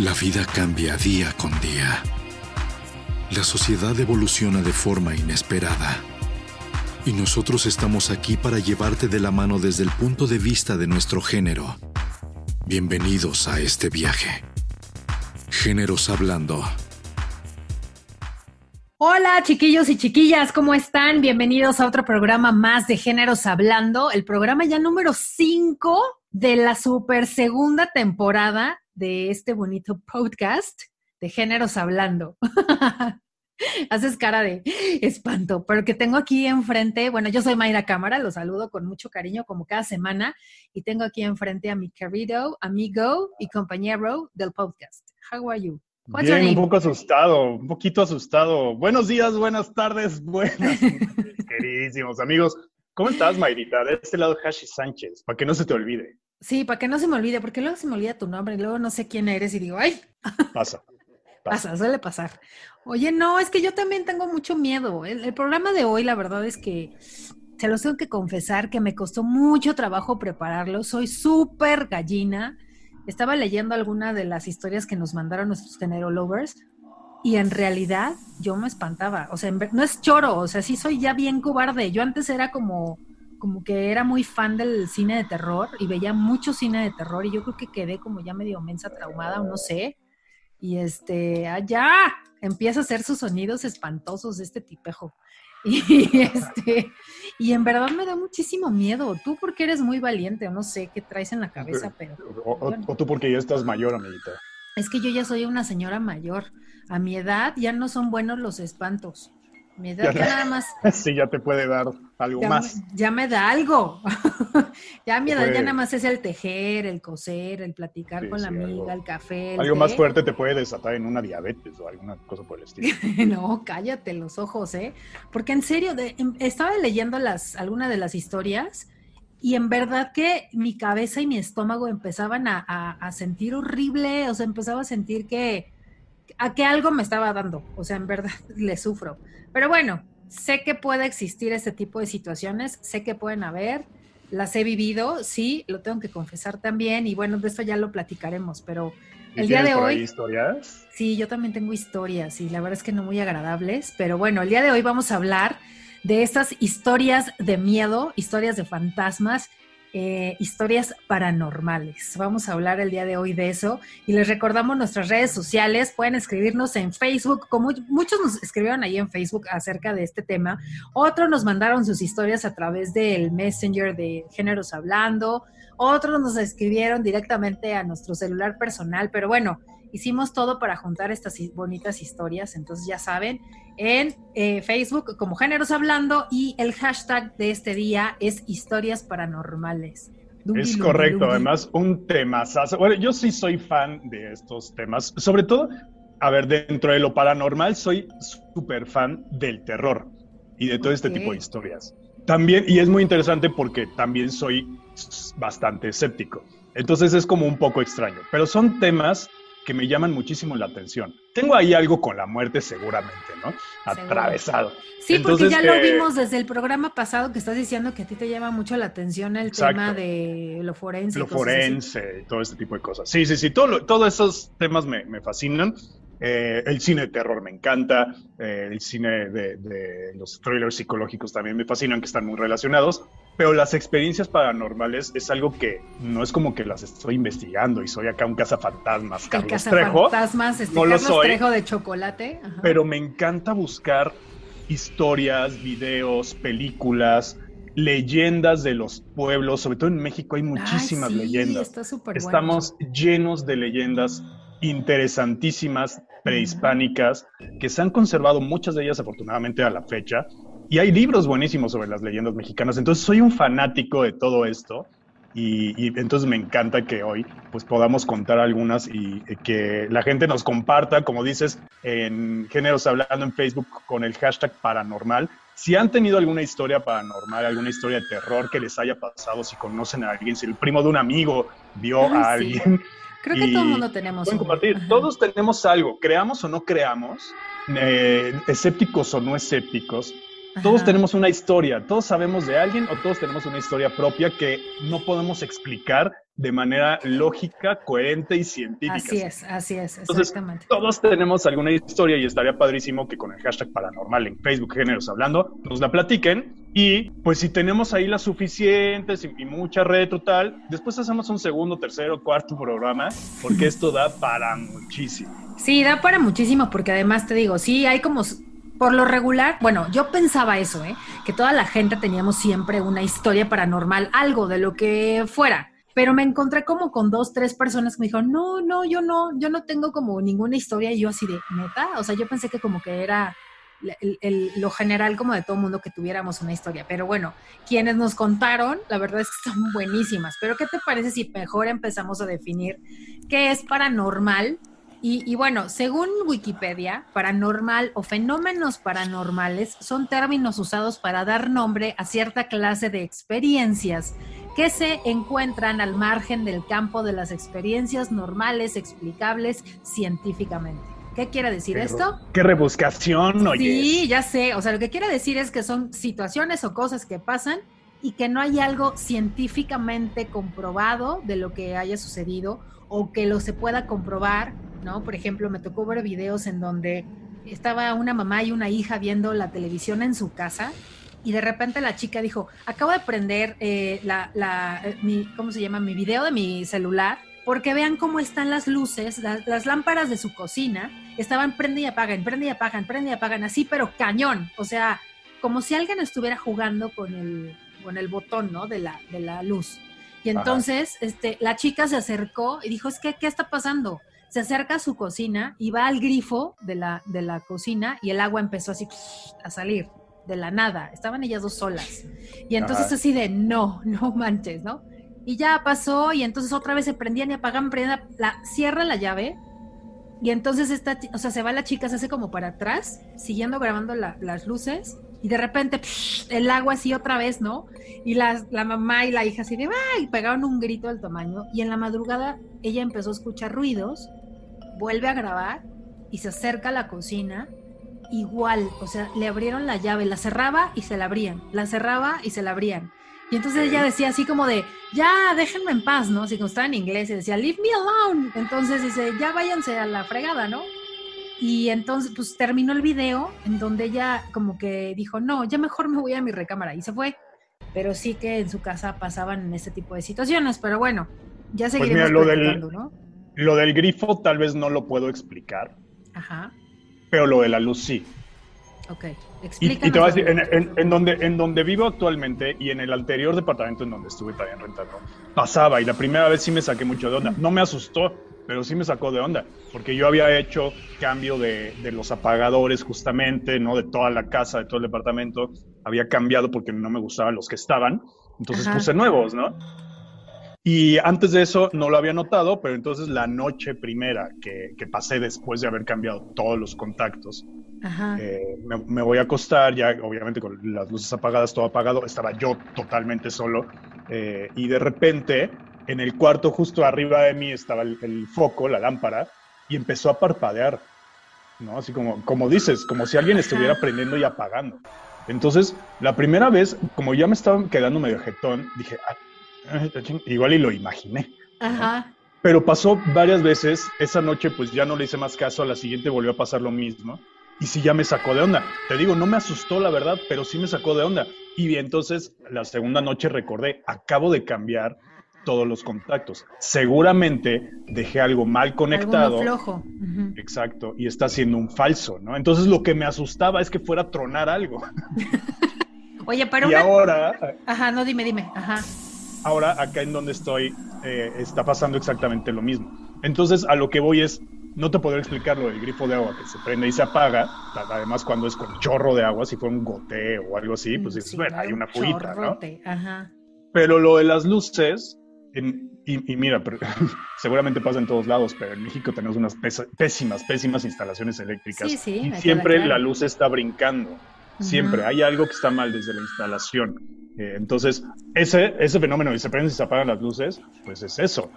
La vida cambia día con día. La sociedad evoluciona de forma inesperada. Y nosotros estamos aquí para llevarte de la mano desde el punto de vista de nuestro género. Bienvenidos a este viaje. Géneros Hablando. Hola chiquillos y chiquillas, ¿cómo están? Bienvenidos a otro programa más de Géneros Hablando, el programa ya número 5 de la super segunda temporada de este bonito podcast de Géneros Hablando. Haces cara de espanto, pero que tengo aquí enfrente, bueno, yo soy Mayra Cámara, los saludo con mucho cariño como cada semana y tengo aquí enfrente a mi querido amigo y compañero del podcast. How are you? Bien, un poco asustado, un poquito asustado. Buenos días, buenas tardes, buenas, queridísimos amigos. ¿Cómo estás, Mayrita? De este lado, Hashi Sánchez, para que no se te olvide. Sí, para que no se me olvide, porque luego se me olvida tu nombre y luego no sé quién eres y digo, ¡ay! Pasa. Pasa, suele pasar. Oye, no, es que yo también tengo mucho miedo. El, el programa de hoy, la verdad es que se los tengo que confesar que me costó mucho trabajo prepararlo. Soy súper gallina estaba leyendo alguna de las historias que nos mandaron nuestros género lovers y en realidad yo me espantaba. O sea, no es choro, o sea, sí soy ya bien cobarde. Yo antes era como, como que era muy fan del cine de terror y veía mucho cine de terror y yo creo que quedé como ya medio mensa traumada o no sé. Y este, allá empieza a hacer sus sonidos espantosos este tipejo. Y, este, y en verdad me da muchísimo miedo. Tú porque eres muy valiente, o no sé qué traes en la cabeza, pero... O, tú porque ya estás mayor, amiguita. Es que yo ya soy una señora mayor. A mi edad ya no son buenos los espantos. Mi edad ya, nada más. Sí, ya te puede dar algo más. Ya me da algo. ya mi edad ya nada más es el tejer, el coser, el platicar con la amiga, el café. algo más fuerte te puede desatar en una diabetes o alguna cosa por el estilo. no, cállate los ojos, ¿eh? Porque en serio, em, estaba leyendo las, algunas de las historias y en verdad que mi cabeza y mi estómago empezaban a, a sentir horrible, o sea, empezaba a sentir que a que algo me estaba dando, o sea, en verdad le sufro. Pero bueno, sé que puede existir este tipo de situaciones, sé que pueden haber, las he vivido, sí, lo tengo que confesar también, y bueno, de esto ya lo platicaremos, pero el día de hoy... historias? Sí, yo también tengo historias, y la verdad es que no muy agradables, pero bueno, el día de hoy vamos a hablar de estas historias de miedo, historias de fantasmas eh, historias paranormales. Vamos a hablar el día de hoy de eso y les recordamos nuestras redes sociales. Pueden escribirnos en Facebook, como muchos nos escribieron ahí en Facebook acerca de este tema. Otros nos mandaron sus historias a través del Messenger de Géneros Hablando. Otros nos escribieron directamente a nuestro celular personal. Pero bueno, hicimos todo para juntar estas bonitas historias. Entonces ya saben, en eh, Facebook como Géneros Hablando y el hashtag de este día es historias paranormales. es correcto, además un tema. Bueno, yo sí soy fan de estos temas, sobre todo, a ver, dentro de lo paranormal soy súper fan del terror y de todo este tipo de historias. También, y es muy interesante porque también soy bastante escéptico. Entonces es como un poco extraño, pero son temas que me llaman muchísimo la atención. Tengo ahí algo con la muerte seguramente, ¿no? Atravesado. Sí, porque ya lo eh, vimos desde el programa pasado que estás diciendo que a ti te llama mucho la atención el tema de lo forense. Lo forense, todo este tipo de cosas. Sí, sí, sí, todo, todos esos temas me, me fascinan. Eh, el cine de terror me encanta, eh, el cine de, de, los thrillers psicológicos también me fascinan, que están muy relacionados, pero las experiencias paranormales es algo que no es como que las estoy investigando y soy acá un cazafantasmas, Carlos el cazafantasmas, este, no Carlos lo soy, Trejo de chocolate. Pero me encanta buscar historias, videos, películas, leyendas de los pueblos, sobre todo en México hay muchísimas leyendas. Está Estamos llenos de leyendas interesantísimas prehispánicas que se han conservado muchas de ellas afortunadamente a la fecha y hay libros buenísimos sobre las leyendas mexicanas. Entonces soy un fanático de todo esto y, entonces me encanta que hoy pues podamos contar algunas y, que la gente nos comparta, como dices, en Géneros Hablando en Facebook con el hashtag paranormal. Si han tenido alguna historia paranormal, alguna historia de terror que les haya pasado, si conocen a alguien, si el primo de un amigo vio a alguien, Creo que todo el mundo tenemos. Pueden compartir. Todos tenemos algo, creamos o no creamos, eh, escépticos o no escépticos. Todos tenemos una historia, todos sabemos de alguien o todos tenemos una historia propia que no podemos explicar de manera lógica, coherente y científica. Así es, así es, exactamente. todos tenemos alguna historia y estaría padrísimo que con el hashtag paranormal en Facebook Géneros Hablando nos la platiquen y pues si tenemos ahí las suficientes y, mucha retro tal, después hacemos un segundo, tercero, cuarto programa porque esto da para muchísimo. Sí, da para muchísimo porque además te digo, sí, hay como por lo regular, bueno, yo pensaba eso, ¿eh? que toda la gente teníamos siempre una historia paranormal, algo de lo que fuera. Pero me encontré como con dos, tres personas que me dijeron, no, no, yo no, yo no tengo como ninguna historia. Y yo así de, neta, o sea, yo pensé que como que era lo general como de todo mundo que tuviéramos una historia. Pero bueno, quienes nos contaron, la verdad es que son buenísimas. Pero ¿qué te parece si mejor empezamos a definir qué es paranormal y, bueno, según Wikipedia, paranormal o fenómenos paranormales son términos usados para dar nombre a cierta clase de experiencias que se encuentran al margen del campo de las experiencias normales explicables científicamente. ¿Qué quiere decir esto? ¿Qué rebuscación? Oye. Sí, ya sé. O sea, lo que quiere decir es que son situaciones o cosas que pasan y que no hay algo científicamente comprobado de lo que haya sucedido o que lo se pueda comprobar ¿no? Por ejemplo, me tocó ver videos en donde estaba una mamá y una hija viendo la televisión en su casa y de repente la chica dijo, acabo de prender eh, la, la eh, mi, ¿cómo se llama? Mi video de mi celular porque vean cómo están las luces, las, lámparas de su cocina estaban prende y apagan, prende y apagan, prende y apagan, así pero cañón, o sea, como si alguien estuviera jugando con el, con el botón, ¿no? De la, de la luz. Y entonces, este, la chica se acercó y dijo, es que, ¿qué está pasando? Se acerca a su cocina y va al grifo de la, de la cocina y el agua empezó así a salir de la nada. Estaban ellas dos solas. Y entonces así de, no, no manches, ¿no? Y ya pasó y entonces otra vez se prendían y apagaban, prendían, la, cierra la llave y entonces esta, o sea, se va la chica, se hace como para atrás, siguiendo grabando las luces y de repente el agua así otra vez, ¿no? Y la, la mamá y la hija así de, ¡ay! Pegaron un grito del tamaño y en la madrugada ella empezó a escuchar ruidos vuelve a grabar y se acerca a la cocina igual, o sea, le abrieron la llave, la cerraba y se la abrían, la cerraba y se la abrían. Y entonces ella decía así como de, ya, déjenme en paz, ¿no? Así como estaba en inglés y decía, leave me alone. Entonces dice, ya váyanse a la fregada, ¿no? Y entonces, pues terminó el video en donde ella como que dijo, no, ya mejor me voy a mi recámara y se fue. Pero sí que en su casa pasaban ese tipo de situaciones, pero bueno, ya pues seguiremos pues ¿no? Lo del grifo tal vez no lo puedo explicar. Ajá. Pero lo de la luz sí. Ok. Y, y, te voy a decir, en, donde, en donde vivo actualmente y en el anterior departamento en donde estuve también rentando, pasaba y la primera vez sí me saqué mucho de onda. No me asustó, pero sí me sacó de onda, porque yo había hecho cambio de, de, los apagadores justamente, ¿no? De toda la casa, de todo el departamento. Había cambiado porque no me gustaban los que estaban. Entonces puse nuevos, ¿no? Y antes de eso no lo había notado, pero entonces la noche primera que, pasé después de haber cambiado todos los contactos, eh, me, voy a acostar, ya obviamente con las luces apagadas, todo apagado, estaba yo totalmente solo eh, y de repente en el cuarto justo arriba de mí estaba el, foco, la lámpara, y empezó a parpadear, ¿no? Así como, como dices, como si alguien estuviera prendiendo y apagando. Entonces, la primera vez, como ya me estaba quedando medio jetón, dije, ah, igual y lo imaginé. Ajá. Pero pasó varias veces, esa noche pues ya no le hice más caso, a la siguiente volvió a pasar lo mismo. Y sí ya me sacó de onda. Te digo, no me asustó la verdad, pero sí me sacó de onda. Y entonces la segunda noche recordé, acabo de cambiar todos los contactos. Seguramente dejé algo mal conectado. flojo. Exacto, y está siendo un falso, ¿no? Entonces lo que me asustaba es que fuera a tronar algo. Oye, pero... Y ahora... Ajá, no, dime, dime, ajá. Ahora, acá en donde estoy, eh, está pasando exactamente lo mismo. Entonces, a lo que voy es, no te podré explicar lo del grifo de agua que se prende y se apaga. Además, cuando es con chorro de agua, si fue un goteo o algo así, pues dices, bueno, hay una fuita, ¿no? Ajá. Pero lo de las luces, y, mira, seguramente pasa en todos lados, pero en México tenemos unas pésimas, pésimas instalaciones eléctricas. y siempre la luz está brincando. Siempre. Hay algo que está mal desde la instalación. Eh, entonces, ese, ese fenómeno, y se prenden y se apagan las luces, pues es eso.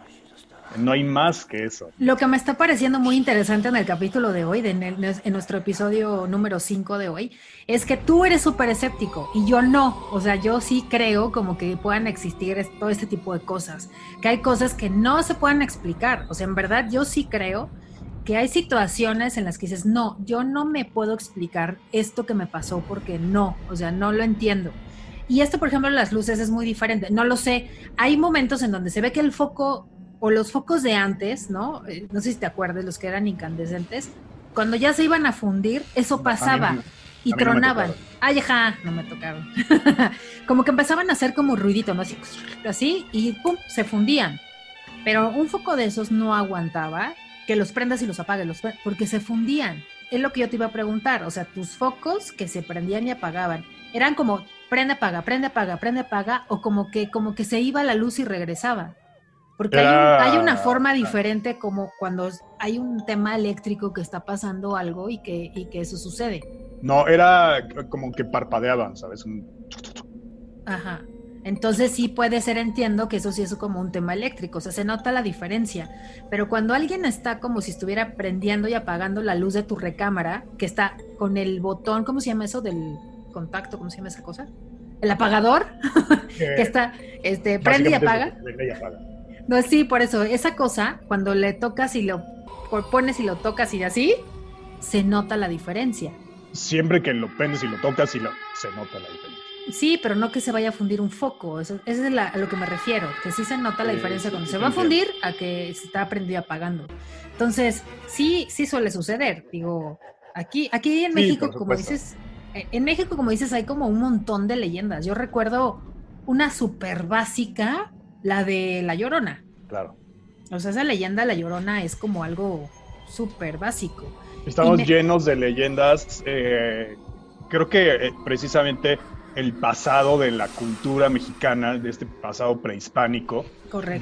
No hay más que eso. Lo que me está pareciendo muy interesante en el capítulo de hoy, en, nuestro episodio número 5 de hoy, es que tú eres súper escéptico y yo no. O sea, yo sí creo como que puedan existir todo este tipo de cosas, que hay cosas que no se puedan explicar. O sea, en verdad yo sí creo que hay situaciones en las que dices, no, yo no me puedo explicar esto que me pasó porque no, o sea, no lo entiendo. Y esto, por ejemplo, las luces es muy diferente. No lo sé. Hay momentos en donde se ve que el foco o los focos de antes, ¿no? Eh, no sé si te acuerdas, los que eran incandescentes, cuando ya se iban a fundir, eso pasaba y tronaban. Ay, ajá, no me tocaron. como que empezaban a hacer como ruidito, ¿no? Así, así y pum, se fundían. Pero un foco de esos no aguantaba que los prendas y los apagues, los, porque se fundían. Es lo que yo te iba a preguntar. O sea, tus focos que se prendían y apagaban, eran como prende, apaga, prende, apaga, prende, apaga, o como que, como que se iba la luz y regresaba. Porque hay, una forma diferente como cuando hay un tema eléctrico que está pasando algo y que, y que eso sucede. No, era como que parpadeaban, ¿sabes? Ajá. Entonces sí puede ser, entiendo que eso sí es como un tema eléctrico, o sea, se nota la diferencia. Pero cuando alguien está como si estuviera prendiendo y apagando la luz de tu recámara, que está con el botón, ¿cómo se llama eso? Del contacto, ¿cómo se llama esa cosa? El apagador, que está, este, prende y apaga. No, sí, por eso, esa cosa, cuando le tocas y lo pones y lo tocas y así, se nota la diferencia. Siempre que lo prendes y lo tocas y lo, se nota la diferencia. Sí, pero no que se vaya a fundir un foco, eso, es a lo que me refiero, que sí se nota la diferencia cuando se va a fundir a que se está prendido apagando. Entonces, sí, sí suele suceder, digo, aquí, aquí en México, como dices, eh, en México, como dices, hay como un montón de leyendas. Yo recuerdo una súper básica, la de La Llorona. Claro. O sea, esa leyenda La Llorona es como algo súper básico. Estamos llenos de leyendas. Eh, creo que eh, precisamente el pasado de la cultura mexicana, de este pasado prehispánico,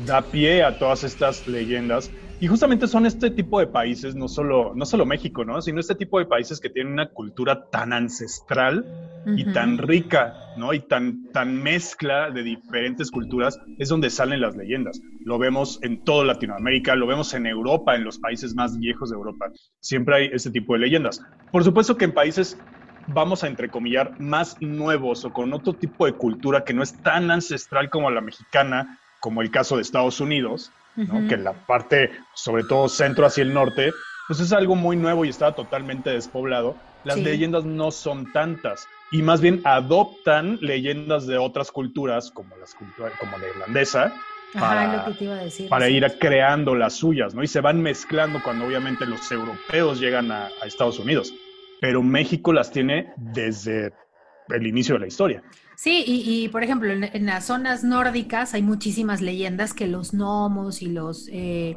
da pie a todas estas leyendas. Y justamente son este tipo de países, no solo, no solo México, ¿no? sino este tipo de países que tienen una cultura tan ancestral y tan rica, ¿no? Y tan, tan mezcla de diferentes culturas, es donde salen las leyendas. Lo vemos en toda Latinoamérica, lo vemos en Europa, en los países más viejos de Europa. Siempre hay este tipo de leyendas. Por supuesto que en países vamos a entrecomillar, más nuevos o con otro tipo de cultura que no es tan ancestral como la mexicana, como el caso de Estados Unidos, que la parte, sobre todo centro hacia el norte, pues es algo muy nuevo y está totalmente despoblado. Las leyendas no son tantas y más bien adoptan leyendas de otras culturas, como, las culturas, como la irlandesa, para, para ir creando las suyas, ¿no? Y se van mezclando cuando obviamente los europeos llegan a Estados Unidos pero México las tiene desde el inicio de la historia. Sí, y, por ejemplo, en, las zonas nórdicas hay muchísimas leyendas que los gnomos y los... Eh,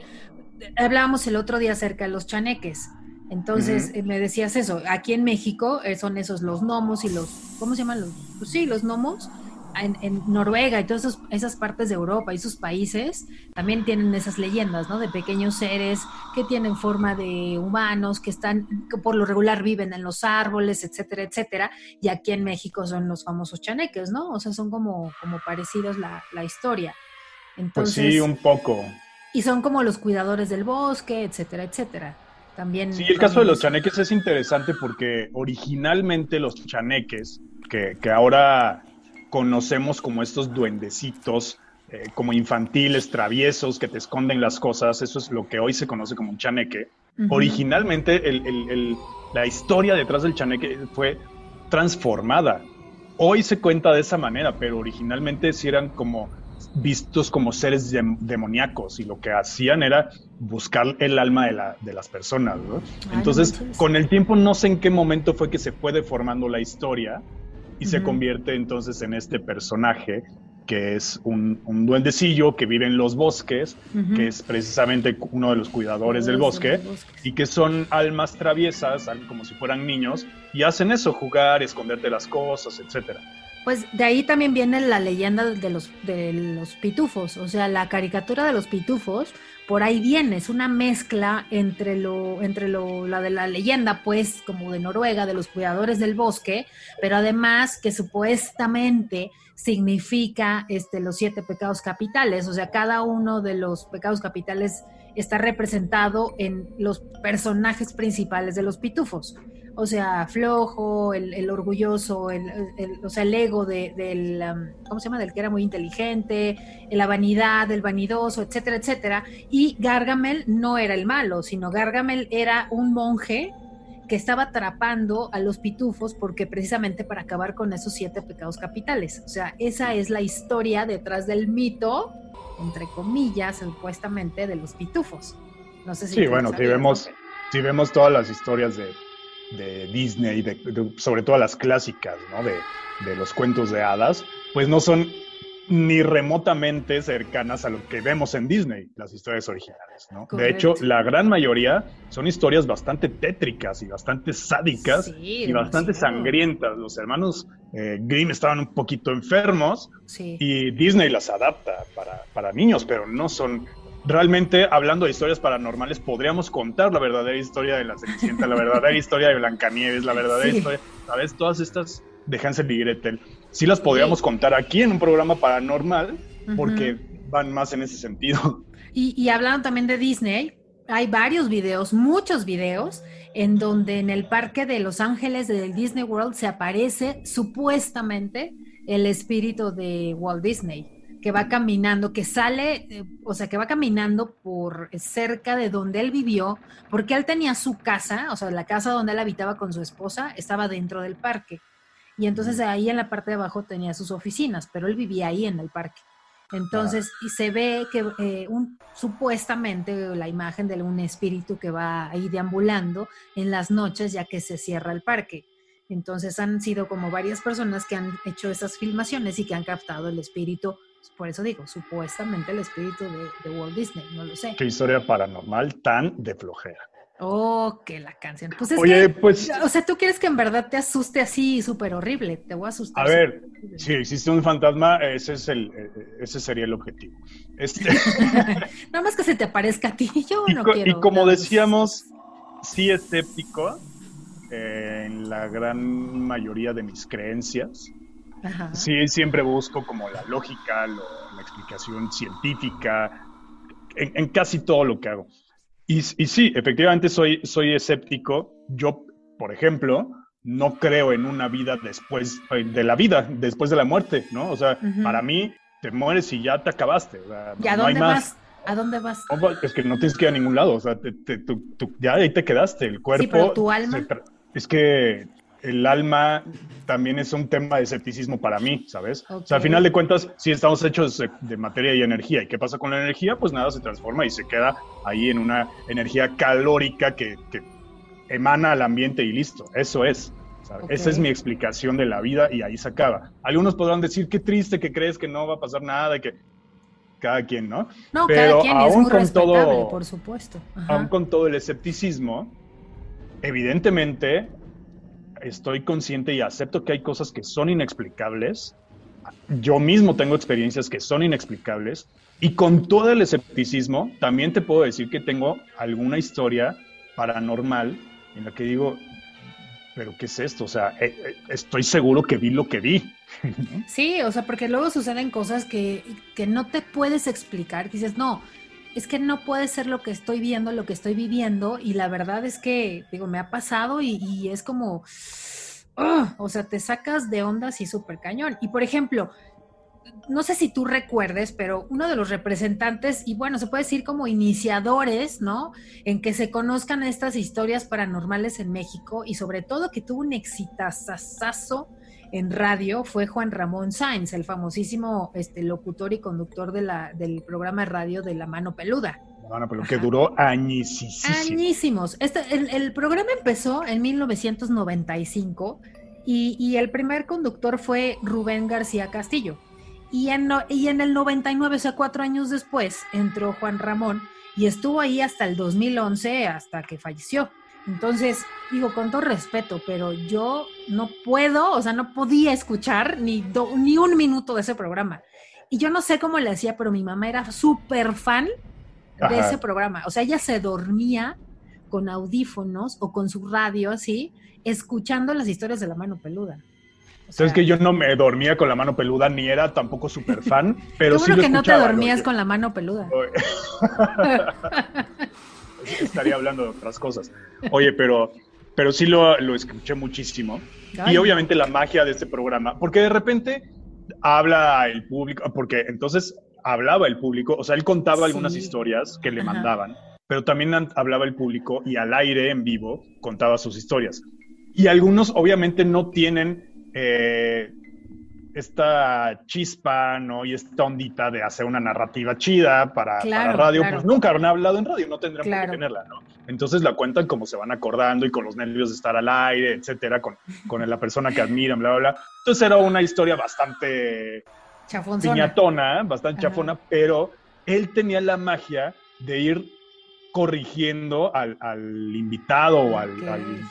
hablábamos el otro día acerca de los chaneques. Entonces, me decías eso, aquí en México eh, son esos los gnomos y los, ¿cómo se llaman los? Pues sí, los gnomos, en, Noruega y todas esas partes de Europa y sus países también tienen esas leyendas, ¿no? De pequeños seres que tienen forma de humanos, que están, que por lo regular viven en los árboles, etcétera, etcétera. Y aquí en México son los famosos chaneques, ¿no? O sea, son como, como parecidos la, la historia. Entonces, pues sí, un poco. Y son como los cuidadores del bosque, etcétera, etcétera. También. Sí, el caso de los chaneques es interesante porque originalmente los chaneques, que, que ahora conocemos como estos duendecitos, eh, como infantiles, traviesos, que te esconden las cosas. Eso es lo que hoy se conoce como un chaneque. Originalmente, la historia detrás del chaneque fue transformada. Hoy se cuenta de esa manera, pero originalmente sí eran como vistos como seres demoníacos y lo que hacían era buscar el alma de, las personas. Entonces, con el tiempo no sé en qué momento fue que se fue deformando la historia y se convierte entonces en este personaje que es un, duendecillo que vive en los bosques, que es precisamente uno de los cuidadores del bosque, y que son almas traviesas, como si fueran niños, y hacen eso, jugar, esconderte las cosas, etc. Pues de ahí también viene la leyenda de los, de los pitufos, o sea, la caricatura de los pitufos, por ahí viene, es una mezcla entre lo, entre lo, la de la leyenda, pues, como de Noruega, de los cuidadores del bosque, pero además que supuestamente significa este, los siete pecados capitales, o sea, cada uno de los pecados capitales está representado en los personajes principales de los pitufos o sea, flojo, el, orgulloso, el, o sea, el ego de, del, um, ¿cómo se llama? Del que era muy inteligente, la vanidad, el vanidoso, etcétera, etcétera. Y Gargamel no era el malo, sino Gargamel era un monje que estaba atrapando a los pitufos porque precisamente para acabar con esos siete pecados capitales. O sea, esa es la historia detrás del mito, entre comillas, supuestamente, de los pitufos. No sé si sí, bueno, si vemos, si vemos todas las historias de de Disney, de, sobre todo las clásicas, ¿no? De, los cuentos de hadas, pues no son ni remotamente cercanas a lo que vemos en Disney, las historias originales, ¿no? De hecho, la gran mayoría son historias bastante tétricas y bastante sádicas y bastante sangrientas. Los hermanos eh, Grimm estaban un poquito enfermos y Disney las adapta para, para niños, pero no son realmente, hablando de historias paranormales, podríamos contar la verdadera historia de la Cenicienta, la verdadera historia de Blancanieves, la verdadera historia, ¿sabes? Todas estas de Hansel y Gretel, sí las podríamos contar aquí en un programa paranormal, porque van más en ese sentido. Y, y hablaron también de Disney, hay varios videos, muchos videos, en donde en el parque de Los Ángeles del Disney World se aparece supuestamente el espíritu de Walt Disney que va caminando, que sale, eh, o sea, que va caminando por cerca de donde él vivió, porque él tenía su casa, o sea, la casa donde él habitaba con su esposa estaba dentro del parque. Y entonces ahí en la parte de abajo tenía sus oficinas, pero él vivía ahí en el parque. Entonces, y se ve que eh, un, supuestamente la imagen de un espíritu que va ahí deambulando en las noches ya que se cierra el parque. Entonces han sido como varias personas que han hecho esas filmaciones y que han captado el espíritu por eso digo, supuestamente el espíritu de, Walt Disney, no lo sé. Qué historia paranormal tan de flojera. Oh, que la canción. Pues es Oye, pues. O sea, tú quieres que en verdad te asuste así súper horrible. Te voy a asustar. A ver, si existe un fantasma, ese, es el, ese sería el objetivo. Este... Nada más que se te aparezca a ti. Yo no quiero. Y como decíamos, sí escéptico eh, en la gran mayoría de mis creencias. Sí, siempre busco como la lógica, la explicación científica en, casi todo lo que hago. Y, y, sí, efectivamente soy, soy escéptico. Yo, por ejemplo, no creo en una vida después eh, de la vida, después de la muerte, ¿no? O sea, para mí te mueres y ya te acabaste. ¿Y a dónde vas? ¿A dónde vas? es que no tienes que ir a ningún lado, o sea, ya ahí te quedaste, el cuerpo... Sí, pero tu alma... es que el alma también es un tema de escepticismo para mí, ¿sabes? O sea, al final de cuentas, si estamos hechos de, materia y energía. ¿Y qué pasa con la energía? Pues nada, se transforma y se queda ahí en una energía calórica que, emana al ambiente y listo. Eso es. Esa es mi explicación de la vida y ahí se acaba. Algunos podrán decir, qué triste que crees que no va a pasar nada, que cada quien, ¿no? No, Pero cada quien aún es muy con todo, por supuesto. Aún con todo el escepticismo, evidentemente estoy consciente y acepto que hay cosas que son inexplicables. Yo mismo tengo experiencias que son inexplicables y con todo el escepticismo también te puedo decir que tengo alguna historia paranormal en la que digo, pero ¿qué es esto? O sea, eh, eh, estoy seguro que vi lo que vi. Sí, o sea, porque luego suceden cosas que, que no te puedes explicar. Dices, no, es que no puede ser lo que estoy viendo, lo que estoy viviendo, y la verdad es que, digo, me ha pasado y, es como, o sea, te sacas de onda así súper cañón. Y por ejemplo, no sé si tú recuerdes, pero uno de los representantes, y bueno, se puede decir como iniciadores, ¿no? En que se conozcan estas historias paranormales en México y sobre todo que tuvo un exitazazazo en radio fue Juan Ramón Sáenz, el famosísimo este, locutor y conductor de la, del programa de radio de La Mano Peluda. La Mano Peluda, que duró añísimos. Añísimos. Este, el, programa empezó en 1995 y, y, el primer conductor fue Rubén García Castillo. Y en, y en el 99, o sea, cuatro años después, entró Juan Ramón y estuvo ahí hasta el 2011, hasta que falleció. Entonces, digo, con todo respeto, pero yo no puedo, o sea, no podía escuchar ni, ni un minuto de ese programa. Y yo no sé cómo le hacía, pero mi mamá era súper fan de ese programa. O sea, ella se dormía con audífonos o con su radio así, escuchando las historias de la mano peluda. Sabes que yo no me dormía con la mano peluda, ni era tampoco súper fan, pero sí lo que no te dormías con la mano peluda. Estaría hablando de otras cosas. Oye, pero, pero sí lo, lo escuché muchísimo. Y obviamente la magia de este programa, porque de repente habla el público, porque entonces hablaba el público, o sea, él contaba algunas historias que le mandaban, pero también hablaba el público y al aire en vivo contaba sus historias. Y algunos obviamente no tienen eh, esta chispa, ¿no? Y esta ondita de hacer una narrativa chida para, radio, pues nunca han hablado en radio, no tendrían por qué tenerla, ¿no? Entonces la cuentan como se van acordando y con los nervios de estar al aire, etcétera, con, con la persona que admiran, bla, bla, bla. Entonces era una historia bastante piñatona, bastante chafona, pero él tenía la magia de ir corrigiendo al, invitado o a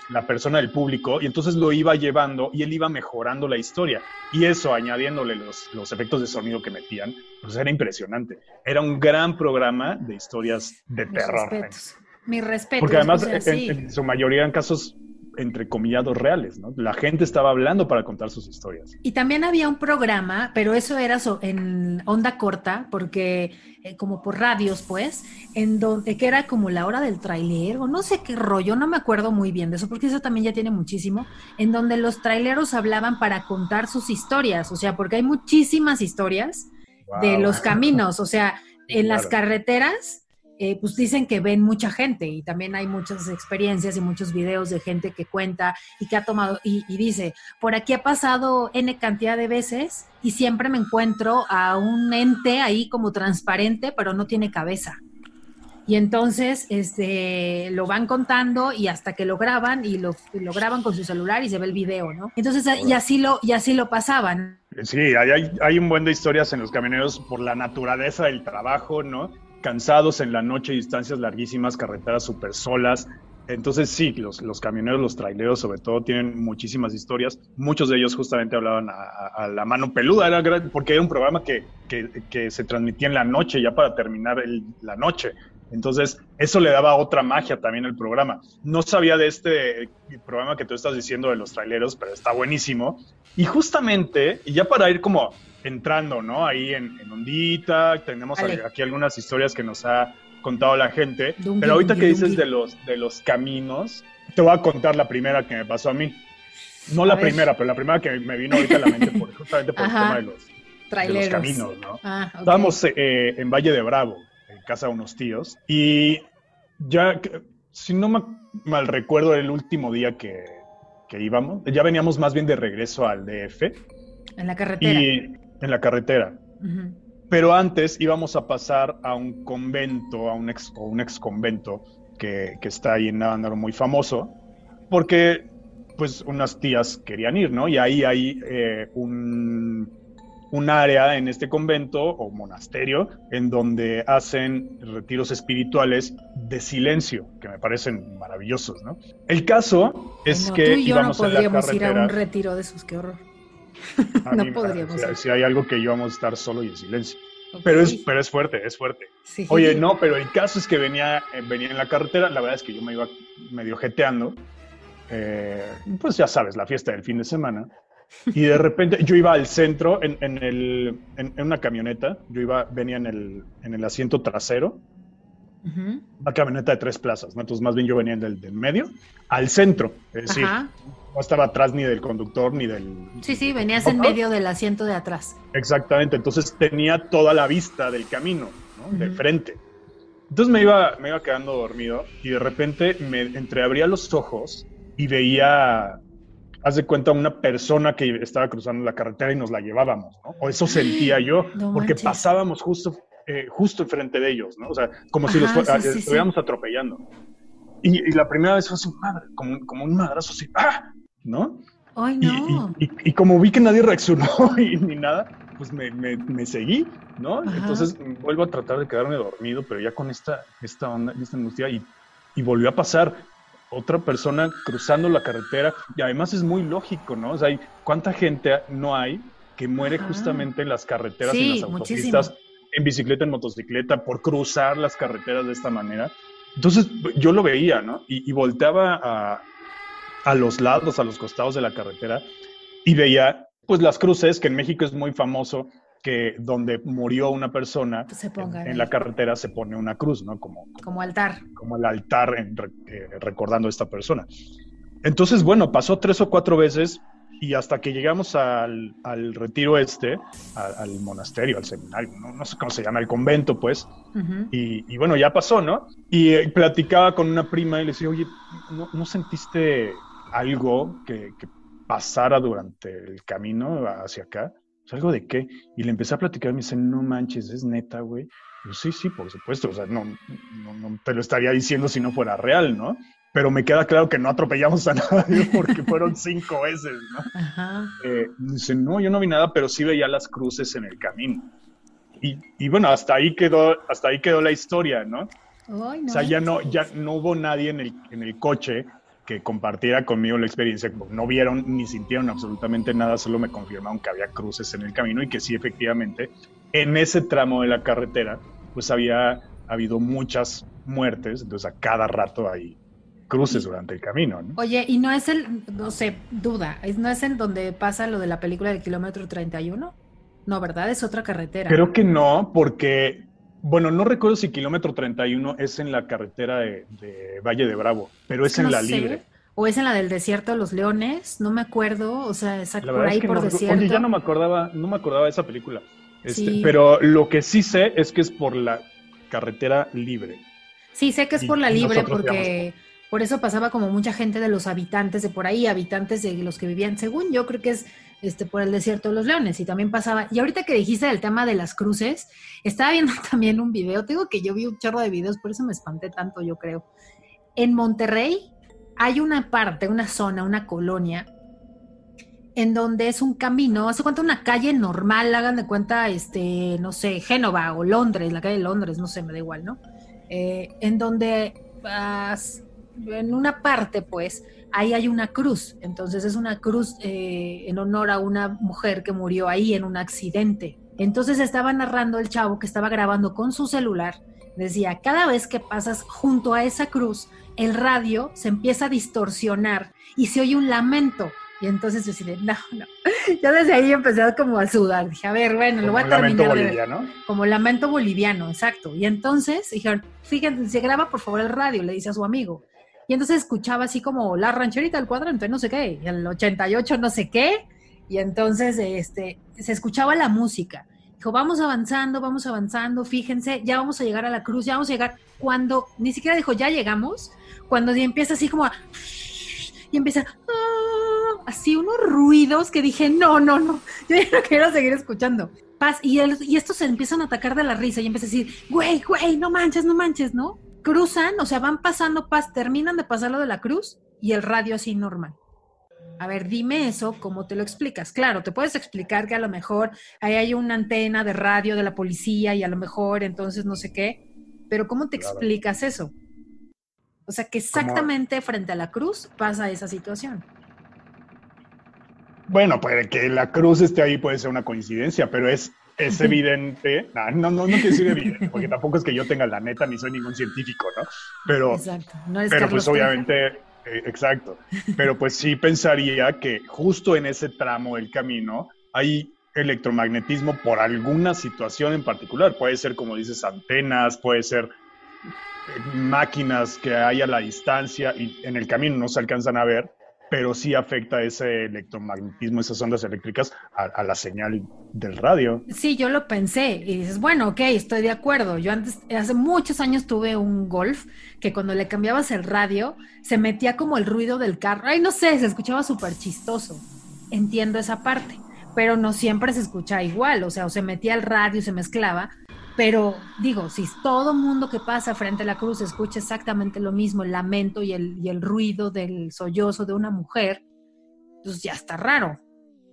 la persona del público y entonces lo iba llevando y él iba mejorando la historia y eso añadiéndole los, los efectos de sonido que metían, pues era impresionante. Era un gran programa de historias de terror. Mi respeto. Porque además en, su mayoría eran casos entre comillados reales, ¿no? La gente estaba hablando para contar sus historias. Y también había un programa, pero eso era en onda corta, porque eh, como por radios, pues, en donde que era como la hora del trailer, o no sé qué rollo, no me acuerdo muy bien de eso, porque eso también ya tiene muchísimo, en donde los traileros hablaban para contar sus historias, o sea, porque hay muchísimas historias de los caminos, o sea, en las carreteras eh, pues dicen que ven mucha gente y también hay muchas experiencias y muchos videos de gente que cuenta y que ha tomado y, dice, por aquí ha pasado N cantidad de veces y siempre me encuentro a un ente ahí como transparente, pero no tiene cabeza. Y entonces este, lo van contando y hasta que lo graban y lo, lo graban con su celular y se ve el video, ¿no? Entonces, y así lo, y así lo pasaban. Sí, hay, hay un buen de historias en los camioneros por la naturaleza del trabajo, ¿no? Cansados en la noche, distancias larguísimas, carreteras súper solas. Entonces sí, los, los camioneros, los traileros sobre todo tienen muchísimas historias. Muchos de ellos justamente hablaban a, la mano peluda, era porque era un programa que, que, se transmitía en la noche, ya para terminar la noche. Entonces, eso le daba otra magia también al programa. No sabía de este programa que tú estás diciendo de los traileros, pero está buenísimo. Y justamente, y ya para ir como entrando, ¿no? Ahí en, Ondita, tenemos aquí algunas historias que nos ha contado la gente, pero ahorita que dices de los, de los caminos, te voy a contar la primera que me pasó a mí. No la primera, pero la primera que me vino ahorita a la mente justamente por el tema de los, caminos, ¿no? Ah, Estábamos eh, en Valle de Bravo, en casa de unos tíos, y ya, si no me mal recuerdo, el último día que, que íbamos, ya veníamos más bien de regreso al DF. En la carretera. Y en la carretera. Pero antes íbamos a pasar a un convento, a un ex, o un ex convento que, que está ahí en Navándaro muy famoso, porque pues unas tías querían ir, ¿no? Y ahí hay eh, un, un área en este convento o monasterio en donde hacen retiros espirituales de silencio, que me parecen maravillosos, ¿no? El caso es que tú y yo no podríamos ir a un retiro de esos, qué horror. no podríamos. Si, hay algo que íbamos a estar solo y en silencio. Pero, es, pero es fuerte, es fuerte. Oye, no, pero el caso es que venía, eh, venía en la carretera, la verdad es que yo me iba medio jeteando, eh, pues ya sabes, la fiesta del fin de semana, y de repente yo iba al centro en, en, el, en, una camioneta, yo iba, venía en el, en el asiento trasero, una camioneta de tres plazas, ¿no? entonces más bien yo venía del, del medio al centro, es decir, no estaba atrás ni del conductor ni del... Sí, sí, venías en medio del asiento de atrás. Exactamente, entonces tenía toda la vista del camino, ¿no? De frente. Entonces me iba, me iba quedando dormido y de repente me entreabría los ojos y veía, haz de cuenta, una persona que estaba cruzando la carretera y nos la llevábamos, ¿no? O eso sentía yo, porque pasábamos justo, eh, justo enfrente de ellos, ¿no? O sea, como si los estuviéramos atropellando. Y, la primera vez fue así, madre, como, como un madrazo así, ¡ah! ¿No? Ay, no. Y, como vi que nadie reaccionó y, ni nada, pues me, me, seguí, ¿no? Entonces vuelvo a tratar de quedarme dormido, pero ya con esta, esta onda, esta angustia, y, y volvió a pasar. otra persona cruzando la carretera y además es muy lógico, ¿no? O sea, ¿cuánta gente no hay que muere justamente en las carreteras y en las autopistas, en bicicleta, en motocicleta, por cruzar las carreteras de esta manera? Entonces yo lo veía, ¿no? Y, volteaba a, a los lados, a los costados de la carretera y veía pues las cruces, que en México es muy famoso, que donde murió una persona en, la carretera se pone una cruz, ¿no? Como, como altar. Como el altar eh, recordando a esta persona. Entonces, bueno, pasó tres o cuatro veces y hasta que llegamos al, retiro este, al monasterio, al seminario, ¿no? sé cómo se llama, el convento, pues, y, bueno, ya pasó, ¿no? Y eh, platicaba con una prima y le decía, oye, ¿no, sentiste algo que, que pasara durante el camino hacia acá? ¿Algo de qué? Y le empecé a platicar y me dice, no manches, es neta, güey. Yo, sí, sí, por supuesto, o sea, no, no, te lo estaría diciendo si no fuera real, ¿no? Pero me queda claro que no atropellamos a nadie porque fueron cinco veces, ¿no? Ajá. Eh, dice, no, yo no vi nada, pero sí veía las cruces en el camino. Y, y bueno, hasta ahí quedó, hasta ahí quedó la historia, ¿no? no o sea, ya no, ya no hubo nadie en el, en el coche que compartiera conmigo la experiencia, no vieron ni sintieron absolutamente nada, solo me confirmaron que había cruces en el camino y que sí, efectivamente, en ese tramo de la carretera, pues había habido muchas muertes, entonces a cada rato hay cruces durante el camino. Oye, y no es el, no sé, duda, ¿no es en donde pasa lo de la película del kilómetro 31? No, ¿verdad? Es otra carretera. Creo que no, porque bueno, no recuerdo si kilómetro 31 es en la carretera de, Valle de Bravo, pero es, en la libre. O es en la del desierto de los leones, no me acuerdo, o sea, exacto, por ahí por desierto. Oye, ya no me acordaba, no me acordaba de esa película. Este, pero lo que sí sé es que es por la carretera libre. Sí, sé que es por la libre porque por eso pasaba como mucha gente de los habitantes de por ahí, habitantes de los que vivían, según yo creo que es este, por el desierto de los leones y también pasaba. Y ahorita que dijiste del tema de las cruces, estaba viendo también un video, tengo que yo vi un chorro de videos, por eso me espanté tanto, yo creo. En Monterrey hay una parte, una zona, una colonia, en donde es un camino, hace cuenta una calle normal, hagan de cuenta, este, no sé, Génova o Londres, la calle de Londres, no sé, me da igual, ¿no? Eh, en donde en una parte, pues, ahí hay una cruz. Entonces es una cruz eh, en honor a una mujer que murió ahí en un accidente. Entonces estaba narrando el chavo que estaba grabando con su celular. Decía, cada vez que pasas junto a esa cruz, el radio se empieza a distorsionar y se oye un lamento. Y entonces yo decía, no, no. Yo desde ahí empecé a como a sudar. Dije, a ver, bueno, lo voy a terminar. Lamento boliviano. Como lamento boliviano, exacto. Y entonces dijeron, fíjense, se graba por favor el radio, le dice a su amigo. Entonces escuchaba así como la rancherita del cuadrante, no sé qué, y el 88 no sé qué, y entonces este, se escuchaba la música. Dijo, vamos avanzando, vamos avanzando, fíjense, ya vamos a llegar a la cruz, ya vamos a llegar. Cuando, ni siquiera dijo, ya llegamos, cuando empieza así como a, y empieza, ah", así unos ruidos que dije, no, no, no, yo ya no quiero seguir escuchando. Paz, y, y estos se empiezan a atacar de la risa y empieza a decir, güey, güey, no manches, no manches, ¿no? Cruzan, o sea, van pasando, pas, terminan de pasar lo de la cruz y el radio así normal. A ver, dime eso, ¿cómo te lo explicas? Claro, te puedes explicar que a lo mejor ahí hay una antena de radio de la policía y a lo mejor entonces no sé qué, pero ¿cómo te explicas eso? O sea, que exactamente frente a la cruz pasa esa situación. Bueno, puede que la cruz esté ahí, puede ser una coincidencia, pero es es evidente, no, no, no, quiero decir evidente, porque tampoco es que yo tenga la neta ni soy ningún científico, ¿no? Pero, pero pues obviamente, eh, exacto, pero pues sí pensaría que justo en ese tramo del camino hay electromagnetismo por alguna situación en particular, puede ser como dices antenas, puede ser eh, máquinas que hay a la distancia y en el camino no se alcanzan a ver, pero sí afecta ese electromagnetismo, esas ondas eléctricas a, la señal del radio. Sí, yo lo pensé y dices, bueno, ok, estoy de acuerdo. Yo antes, hace muchos años tuve un Golf que cuando le cambiabas el radio se metía como el ruido del carro. Ay, no sé, se escuchaba súper chistoso. Entiendo esa parte, pero no siempre se escucha igual, o sea, o se metía el radio, se mezclaba, pero digo, si todo mundo que pasa frente a la cruz escucha exactamente lo mismo, el lamento y el, y el ruido del sollozo de una mujer, pues ya está raro.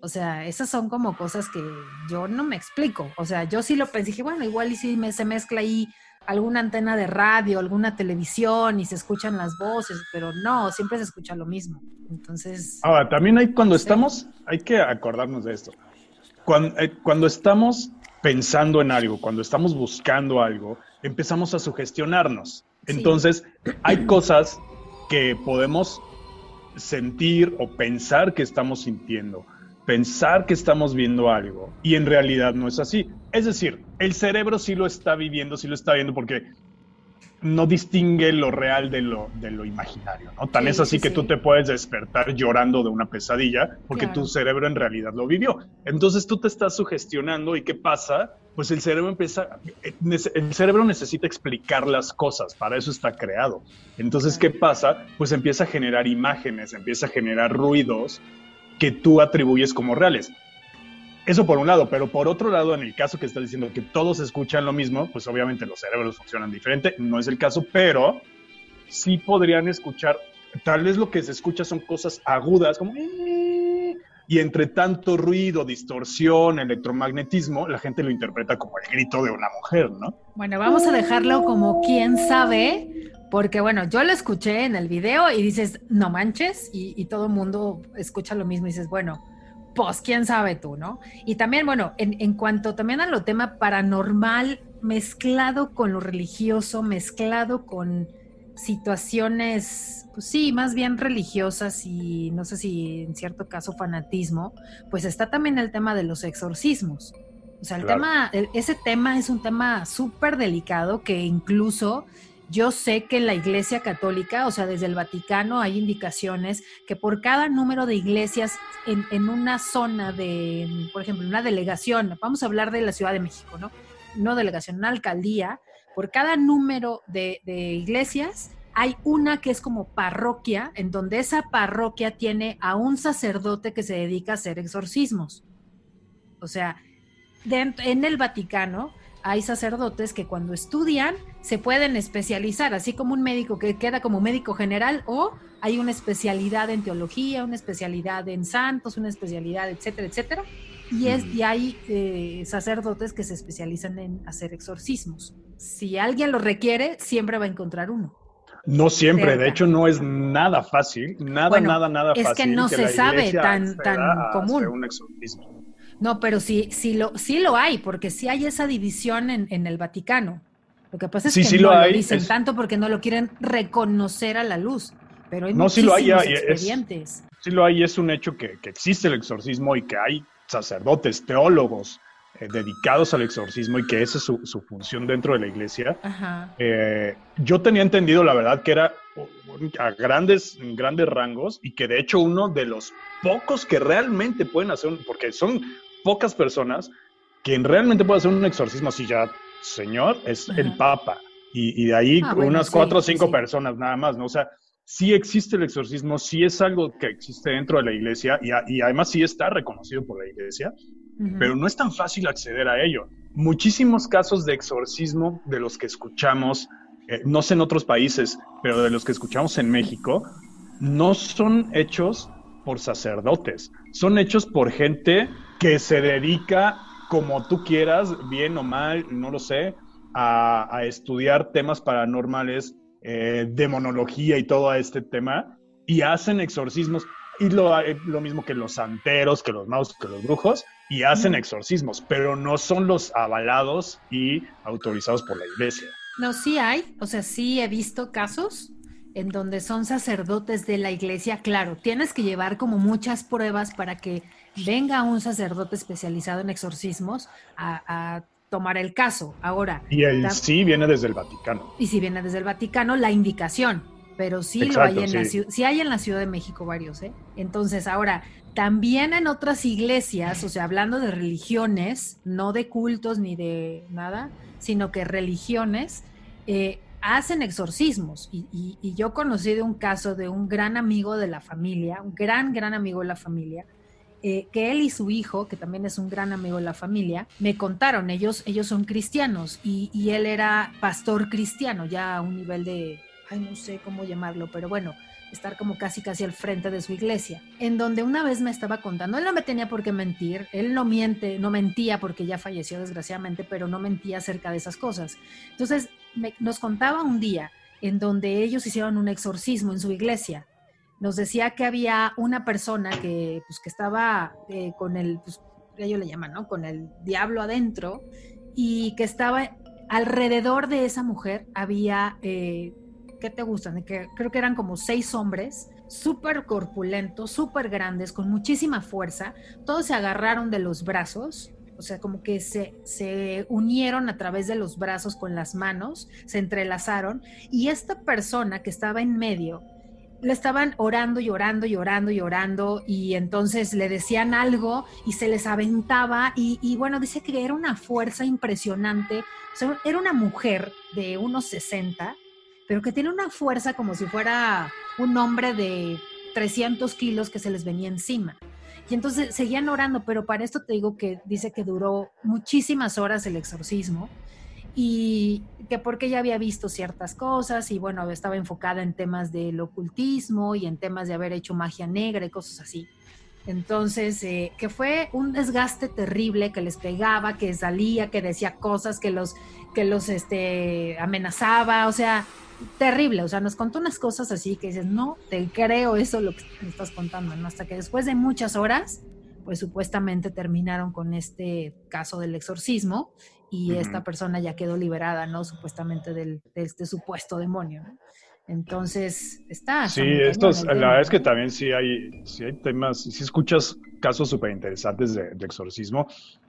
O sea, esas son como cosas que yo no me explico. O sea, yo sí lo pensé, dije, bueno, igual y si me, se mezcla ahí alguna antena de radio, alguna televisión y se escuchan las voces, pero no, siempre se escucha lo mismo. Entonces... Ahora, también hay cuando estamos, hay que acordarnos de esto. Cuando, eh, cuando estamos pensando en algo, cuando estamos buscando algo, empezamos a sugestionarnos. Entonces, hay cosas que podemos sentir o pensar que estamos sintiendo, pensar que estamos viendo algo y en realidad no es así. Es decir, el cerebro sí lo está viviendo, sí lo está viendo porque no distingue lo real de lo, de lo imaginario, ¿no? Tan es así que tú te puedes despertar llorando de una pesadilla porque tu cerebro en realidad lo vivió. Entonces tú te estás sugestionando y ¿qué pasa? Pues el cerebro empieza, el cerebro necesita explicar las cosas, para eso está creado. Entonces, ¿qué pasa? Pues empieza a generar imágenes, empieza a generar ruidos que tú atribuyes como reales. Eso por un lado, pero por otro lado, en el caso que estás diciendo que todos escuchan lo mismo, pues obviamente los cerebros funcionan diferente, no es el caso, pero sí podrían escuchar, tal vez lo que se escucha son cosas agudas, como... Y entre tanto ruido, distorsión, electromagnetismo, la gente lo interpreta como el grito de una mujer, ¿no? Bueno, vamos a dejarlo como quién sabe, porque bueno, yo lo escuché en el video y dices, no manches, y, y todo el mundo escucha lo mismo y dices, bueno, pues quién sabe tú, ¿no? Y también, bueno, en, cuanto también a lo tema paranormal, mezclado con lo religioso, mezclado con situaciones, pues sí, más bien religiosas y no sé si en cierto caso fanatismo, pues está también el tema de los exorcismos. O sea, el tema, ese tema es un tema súper delicado que incluso yo sé que en la Iglesia Católica, o sea, desde el Vaticano hay indicaciones que por cada número de iglesias en, una zona de, por ejemplo, una delegación, vamos a hablar de la Ciudad de México, ¿no? No delegación, una alcaldía, por cada número de, de iglesias hay una que es como parroquia, en donde esa parroquia tiene a un sacerdote que se dedica a hacer exorcismos. O sea, en el Vaticano hay sacerdotes que cuando estudian se pueden especializar, así como un médico que queda como médico general o hay una especialidad en teología, una especialidad en santos, una especialidad, etcétera, etcétera. Y, es, y hay eh, sacerdotes que se especializan en hacer exorcismos. Si alguien lo requiere, siempre va a encontrar uno. No siempre, de hecho no es nada fácil, nada, nada, nada fácil. Es que no se sabe tan, tan común. Un exorcismo. No, pero sí, sí lo, sí lo hay, porque sí hay esa división en, el Vaticano. Lo que pasa es que no lo, dicen tanto porque no lo quieren reconocer a la luz. Pero hay no, sí lo hay, expedientes. sí lo hay, es un hecho que, existe el exorcismo y que hay sacerdotes, teólogos eh, dedicados al exorcismo y que esa es su, función dentro de la iglesia. Eh, yo tenía entendido, la verdad, que era a grandes, grandes rangos y que de hecho uno de los pocos que realmente pueden hacer, porque son pocas personas que realmente pueden hacer un exorcismo así ya, señor, es el Papa. Y, de ahí ah, unas cuatro o cinco personas nada más, ¿no? O sea, sí existe el exorcismo, sí es algo que existe dentro de la iglesia y, además sí está reconocido por la iglesia, pero no es tan fácil acceder a ello. Muchísimos casos de exorcismo de los que escuchamos, eh, no sé en otros países, pero de los que escuchamos en México, no son hechos por sacerdotes, son hechos por gente que se dedica, como tú quieras, bien o mal, no lo sé, a, estudiar temas paranormales, eh, demonología y todo este tema, y hacen exorcismos. Y lo, eh, lo mismo que los santeros, que los magos, que los brujos, y hacen exorcismos, pero no son los avalados y autorizados por la iglesia. No, sí hay, o sea, sí he visto casos en donde son sacerdotes de la iglesia, claro, tienes que llevar como muchas pruebas para que venga un sacerdote especializado en exorcismos a, tomar el caso. Ahora. Y el sí viene desde el Vaticano. Y si viene desde el Vaticano, la indicación. Pero sí lo hay en la ciudad, sí hay en la Ciudad de México varios, ¿eh? Entonces, ahora, también en otras iglesias, o sea, hablando de religiones, no de cultos ni de nada, sino que religiones, eh, hacen exorcismos. Y, y, yo conocí de un caso de un gran amigo de la familia, un gran, gran amigo de la familia, eh, que él y su hijo, que también es un gran amigo de la familia, me contaron, ellos, ellos son cristianos y, él era pastor cristiano, ya a un nivel de, ay, no sé cómo llamarlo, pero bueno, estar como casi casi al frente de su iglesia, en donde una vez me estaba contando, él no me tenía por qué mentir, él no miente, no mentía porque ya falleció desgraciadamente, pero no mentía acerca de esas cosas. Entonces, nos contaba un día en donde ellos hicieron un exorcismo en su iglesia. Nos decía que había una persona que, pues, que estaba eh, con el, pues, ellos le llaman, ¿no? Con el diablo adentro y que estaba alrededor de esa mujer había, eh, ¿qué te gustan? Que, creo que eran como seis hombres súper corpulentos, súper grandes, con muchísima fuerza. Todos se agarraron de los brazos, o sea, como que se, se unieron a través de los brazos con las manos, se entrelazaron, y esta persona que estaba en medio le estaban orando, llorando, llorando, llorando, y entonces le decían algo y se les aventaba, y, y bueno, dice que era una fuerza impresionante, o sea, era una mujer de unos 60, pero que tiene una fuerza como si fuera un hombre de 300 kilos que se les venía encima. Y entonces seguían orando, pero para esto te digo que dice que duró muchísimas horas el exorcismo y que porque ella había visto ciertas cosas y bueno, estaba enfocada en temas del ocultismo y en temas de haber hecho magia negra y cosas así. Entonces, eh, que fue un desgaste terrible, que les pegaba, que salía, que decía cosas, que los, que los este, amenazaba, o sea, terrible, o sea, nos contó unas cosas así que dices, no, te creo eso lo que me estás contando, ¿no? Hasta que después de muchas horas, pues supuestamente terminaron con este caso del exorcismo y esta persona ya quedó liberada, ¿no? Supuestamente del, de este supuesto demonio, ¿no? Entonces, está. Sí, estos, la verdad es que también sí hay, sí hay temas, si escuchas casos súper interesantes de, exorcismo.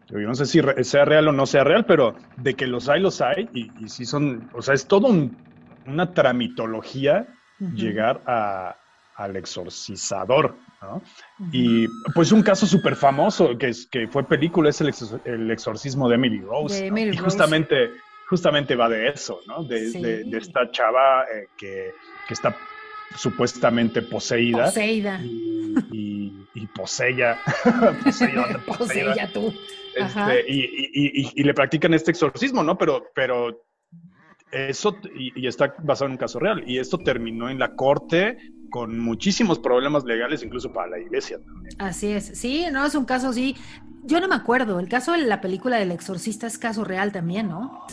Yo no sé si sea real o no sea real, pero de que los hay, los hay, y, y sí son, o sea, es todo un una tramitología llegar a, al exorcizador. ¿no? Y pues un caso súper famoso que, es, que fue película es el, exorcismo de Emily Rose. y justamente, justamente va de eso, ¿no? De, de, esta chava eh, que, que, está supuestamente poseída. Poseída. Y, y, posella, tú. Este, y, y, y, le practican este exorcismo, ¿no? Pero, pero eso, y, está basado en un caso real, y esto terminó en la corte con muchísimos problemas legales, incluso para la iglesia también. Así es, sí, no, es un caso sí. Yo no me acuerdo, el caso de la película del exorcista es caso real también, ¿no?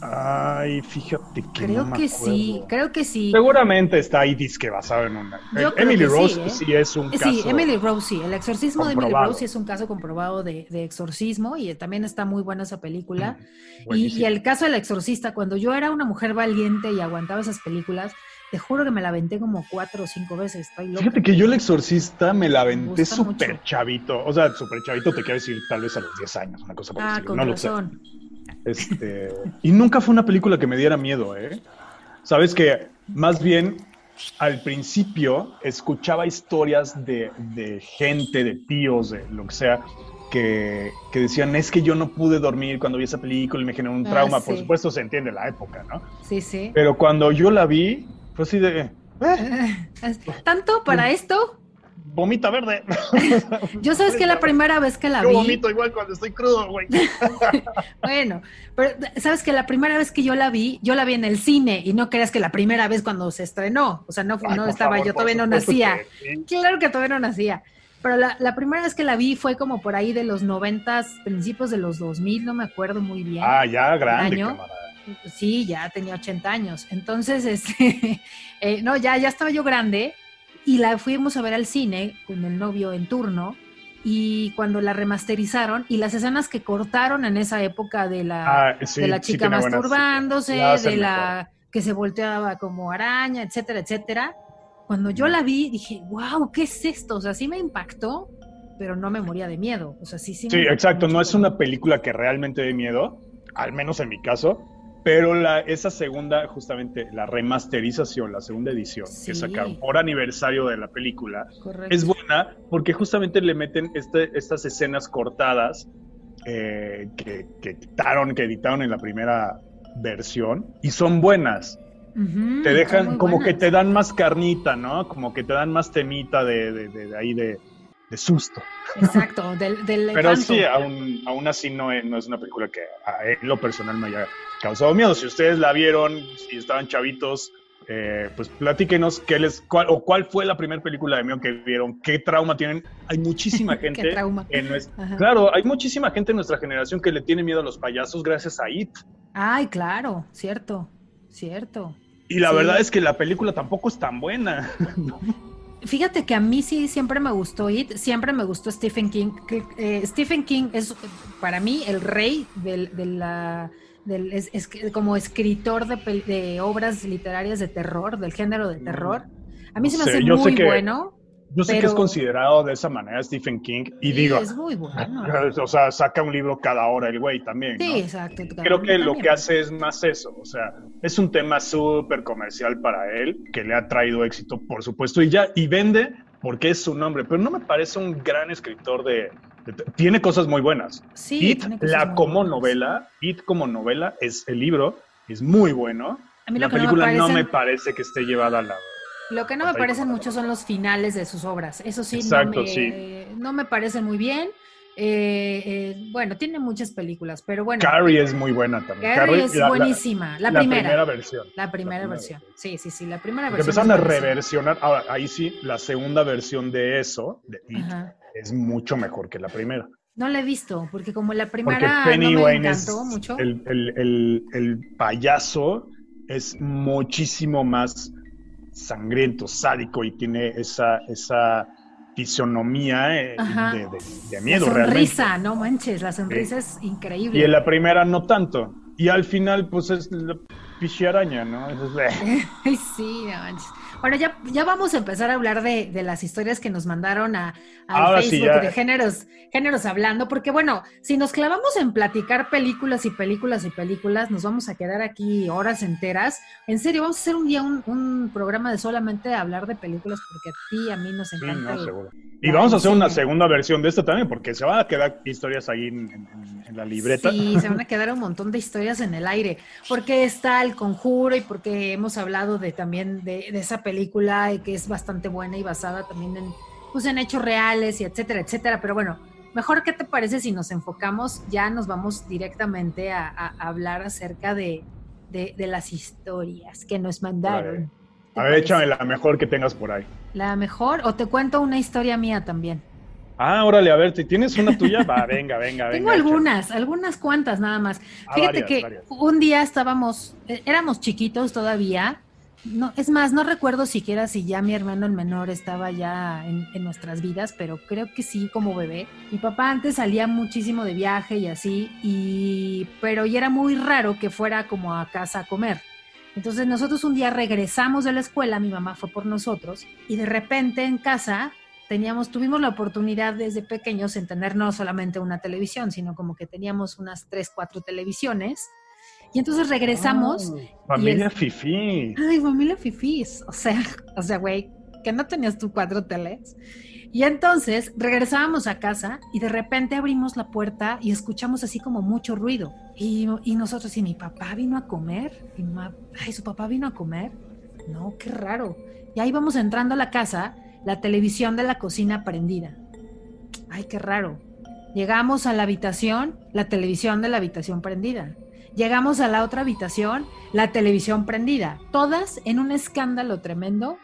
Ay, fíjate que Creo que sí, creo que sí. Seguramente está ahí disque basado en una. Emily Rose ¿eh? sí, es un caso. Sí, Emily Rose sí. El exorcismo de Emily Rose sí es un caso comprobado de, exorcismo y también está muy buena esa película. Mm, y, el caso del exorcista, cuando yo era una mujer valiente y aguantaba esas películas, te juro que me la aventé como cuatro o cinco veces. Estoy loca. Fíjate que yo el exorcista me la aventé súper chavito. O sea, súper chavito te quiero decir tal vez a los 10 años, una cosa por Ah, con razón. Este, y nunca fue una película que me diera miedo, ¿eh? Sabes que más bien al principio escuchaba historias de, gente, de tíos, de lo que sea, que, decían, es que yo no pude dormir cuando vi esa película y me generó un ah, trauma. Por supuesto se entiende la época, ¿no? Sí, sí. Pero cuando yo la vi, fue así de... Eh". ¿Tanto para esto? Vomita verde. Yo sabes que la primera vez que la vi. Yo vomito igual cuando estoy crudo, güey. bueno, pero sabes que la primera vez que yo la vi, yo la vi en el cine y no creas que la primera vez cuando se estrenó. O sea, no, no estaba, yo todavía no nacía. Claro que todavía no nacía. Pero la, la, primera vez que la vi fue como por ahí de los noventas, principios de los dos mil, no me acuerdo muy bien. Ah, ya grande, año. Sí, ya tenía 80 años. Entonces, este, eh, no, ya, ya estaba yo grande y la fuimos a ver al cine con el novio en turno y cuando la remasterizaron y las escenas que cortaron en esa época de la, ah, de la chica masturbándose, de la que se volteaba como araña, etcétera, etcétera. Cuando yo la vi dije, wow, ¿qué es esto? O sea, sí me impactó, pero no me moría de miedo. O sea, sí, sí. Sí, exacto, no es una película que realmente dé miedo, al menos en mi caso, pero la, esa segunda, justamente la remasterización, la segunda edición que sacaron por aniversario de la película, es buena porque justamente le meten este, estas escenas cortadas eh, que, quitaron, que editaron en la primera versión y son buenas. te dejan, como que te dan más carnita, ¿no? Como que te dan más temita de, de, ahí de, susto. Exacto, del, del Pero sí, aún, aún así no es, no es una película que a lo personal me haya causado miedo. Si ustedes la vieron, si estaban chavitos, eh, pues platíquenos qué les, cuál, o cuál fue la primera película de miedo que vieron, qué trauma tienen. Hay muchísima gente. En claro, hay muchísima gente en nuestra generación que le tiene miedo a los payasos gracias a It. Ay, claro, cierto, cierto. Y la verdad es que la película tampoco es tan buena. Fíjate que a mí sí siempre me gustó It, siempre me gustó Stephen King. Eh, Stephen King es para mí el rey de la, del, es, como escritor de, de, obras literarias de terror, del género de terror. A mí se me hace muy bueno. Yo sé que es considerado de esa manera Stephen King y digo, es muy bueno. o sea, saca un libro cada hora el güey también. Sí, exacto. Creo que lo que hace es más eso, o sea, es un tema súper comercial para él, que le ha traído éxito, por supuesto, y ya, y vende porque es su nombre, pero no me parece un gran escritor de... tiene cosas muy buenas. Sí, It, la como novela, It como novela, es el libro, es muy bueno. A mí la película no me, parece que esté llevada a la lo que no me parecen mucho son los finales de sus obras. Eso sí, no, me, sí. no me parecen muy bien. Eh, eh, bueno, tiene muchas películas, pero bueno. Carrie es muy buena también. Carrie, es buenísima. La, primera. La primera versión. La primera, versión. Sí, sí, sí, la primera versión. Empezaron a reversionar. Ahora, ahí sí, la segunda versión de eso, de es mucho mejor que la primera. No la he visto, porque como la primera no me encantó mucho. El, el, el, el payaso es muchísimo más sangriento, sádico y tiene esa, esa fisonomía eh, de, miedo. La sonrisa, no manches, la sonrisa es increíble. Y en la primera no tanto. Y al final, pues es la pichiaraña, ¿no? sí, no manches. Bueno, ya, ya vamos a empezar a hablar de, las historias que nos mandaron a, Facebook de géneros, géneros hablando, porque bueno, si nos clavamos en platicar películas y películas y películas, nos vamos a quedar aquí horas enteras. En serio, vamos a hacer un día un, programa de solamente hablar de películas, porque a ti, a mí nos encanta. Y vamos a hacer una segunda versión de esto también, porque se van a quedar historias ahí en, la libreta. Sí, se van a quedar un montón de historias en el aire, porque está el conjuro y porque hemos hablado de también de, de esa película y que es bastante buena y basada también en, pues, en hechos reales y etcétera, etcétera. Pero bueno, mejor qué te parece si nos enfocamos, ya nos vamos directamente a, hablar acerca de, las historias que nos mandaron. A ver, échame la mejor que tengas por ahí. La mejor, o te cuento una historia mía también. Ah, órale, a ver, ¿tienes una tuya? Va, venga, venga, venga. Tengo algunas, algunas cuantas nada más. Ah, Fíjate que un día estábamos, eh, éramos chiquitos todavía, no, es más, no recuerdo siquiera si ya mi hermano el menor estaba ya en, nuestras vidas, pero creo que sí, como bebé. Mi papá antes salía muchísimo de viaje y así, y, pero y era muy raro que fuera como a casa a comer. Entonces nosotros un día regresamos de la escuela, mi mamá fue por nosotros, y de repente en casa teníamos, tuvimos la oportunidad desde pequeños en tener no solamente una televisión, sino como que teníamos unas tres, cuatro televisiones y entonces regresamos. familia Fifi. Ay, familia Fifi. O sea, o sea, güey, que no tenías tú cuatro teles. Y entonces regresábamos a casa y de repente abrimos la puerta y escuchamos así como mucho ruido. Y, nosotros, ¿y mi papá vino a comer? Y ay, ¿su papá vino a comer? No, qué raro. Y ahí vamos entrando a la casa, la televisión de la cocina prendida. Ay, qué raro. Llegamos a la habitación, la televisión de la habitación prendida. Llegamos a la otra habitación, la televisión prendida, todas en un escándalo tremendo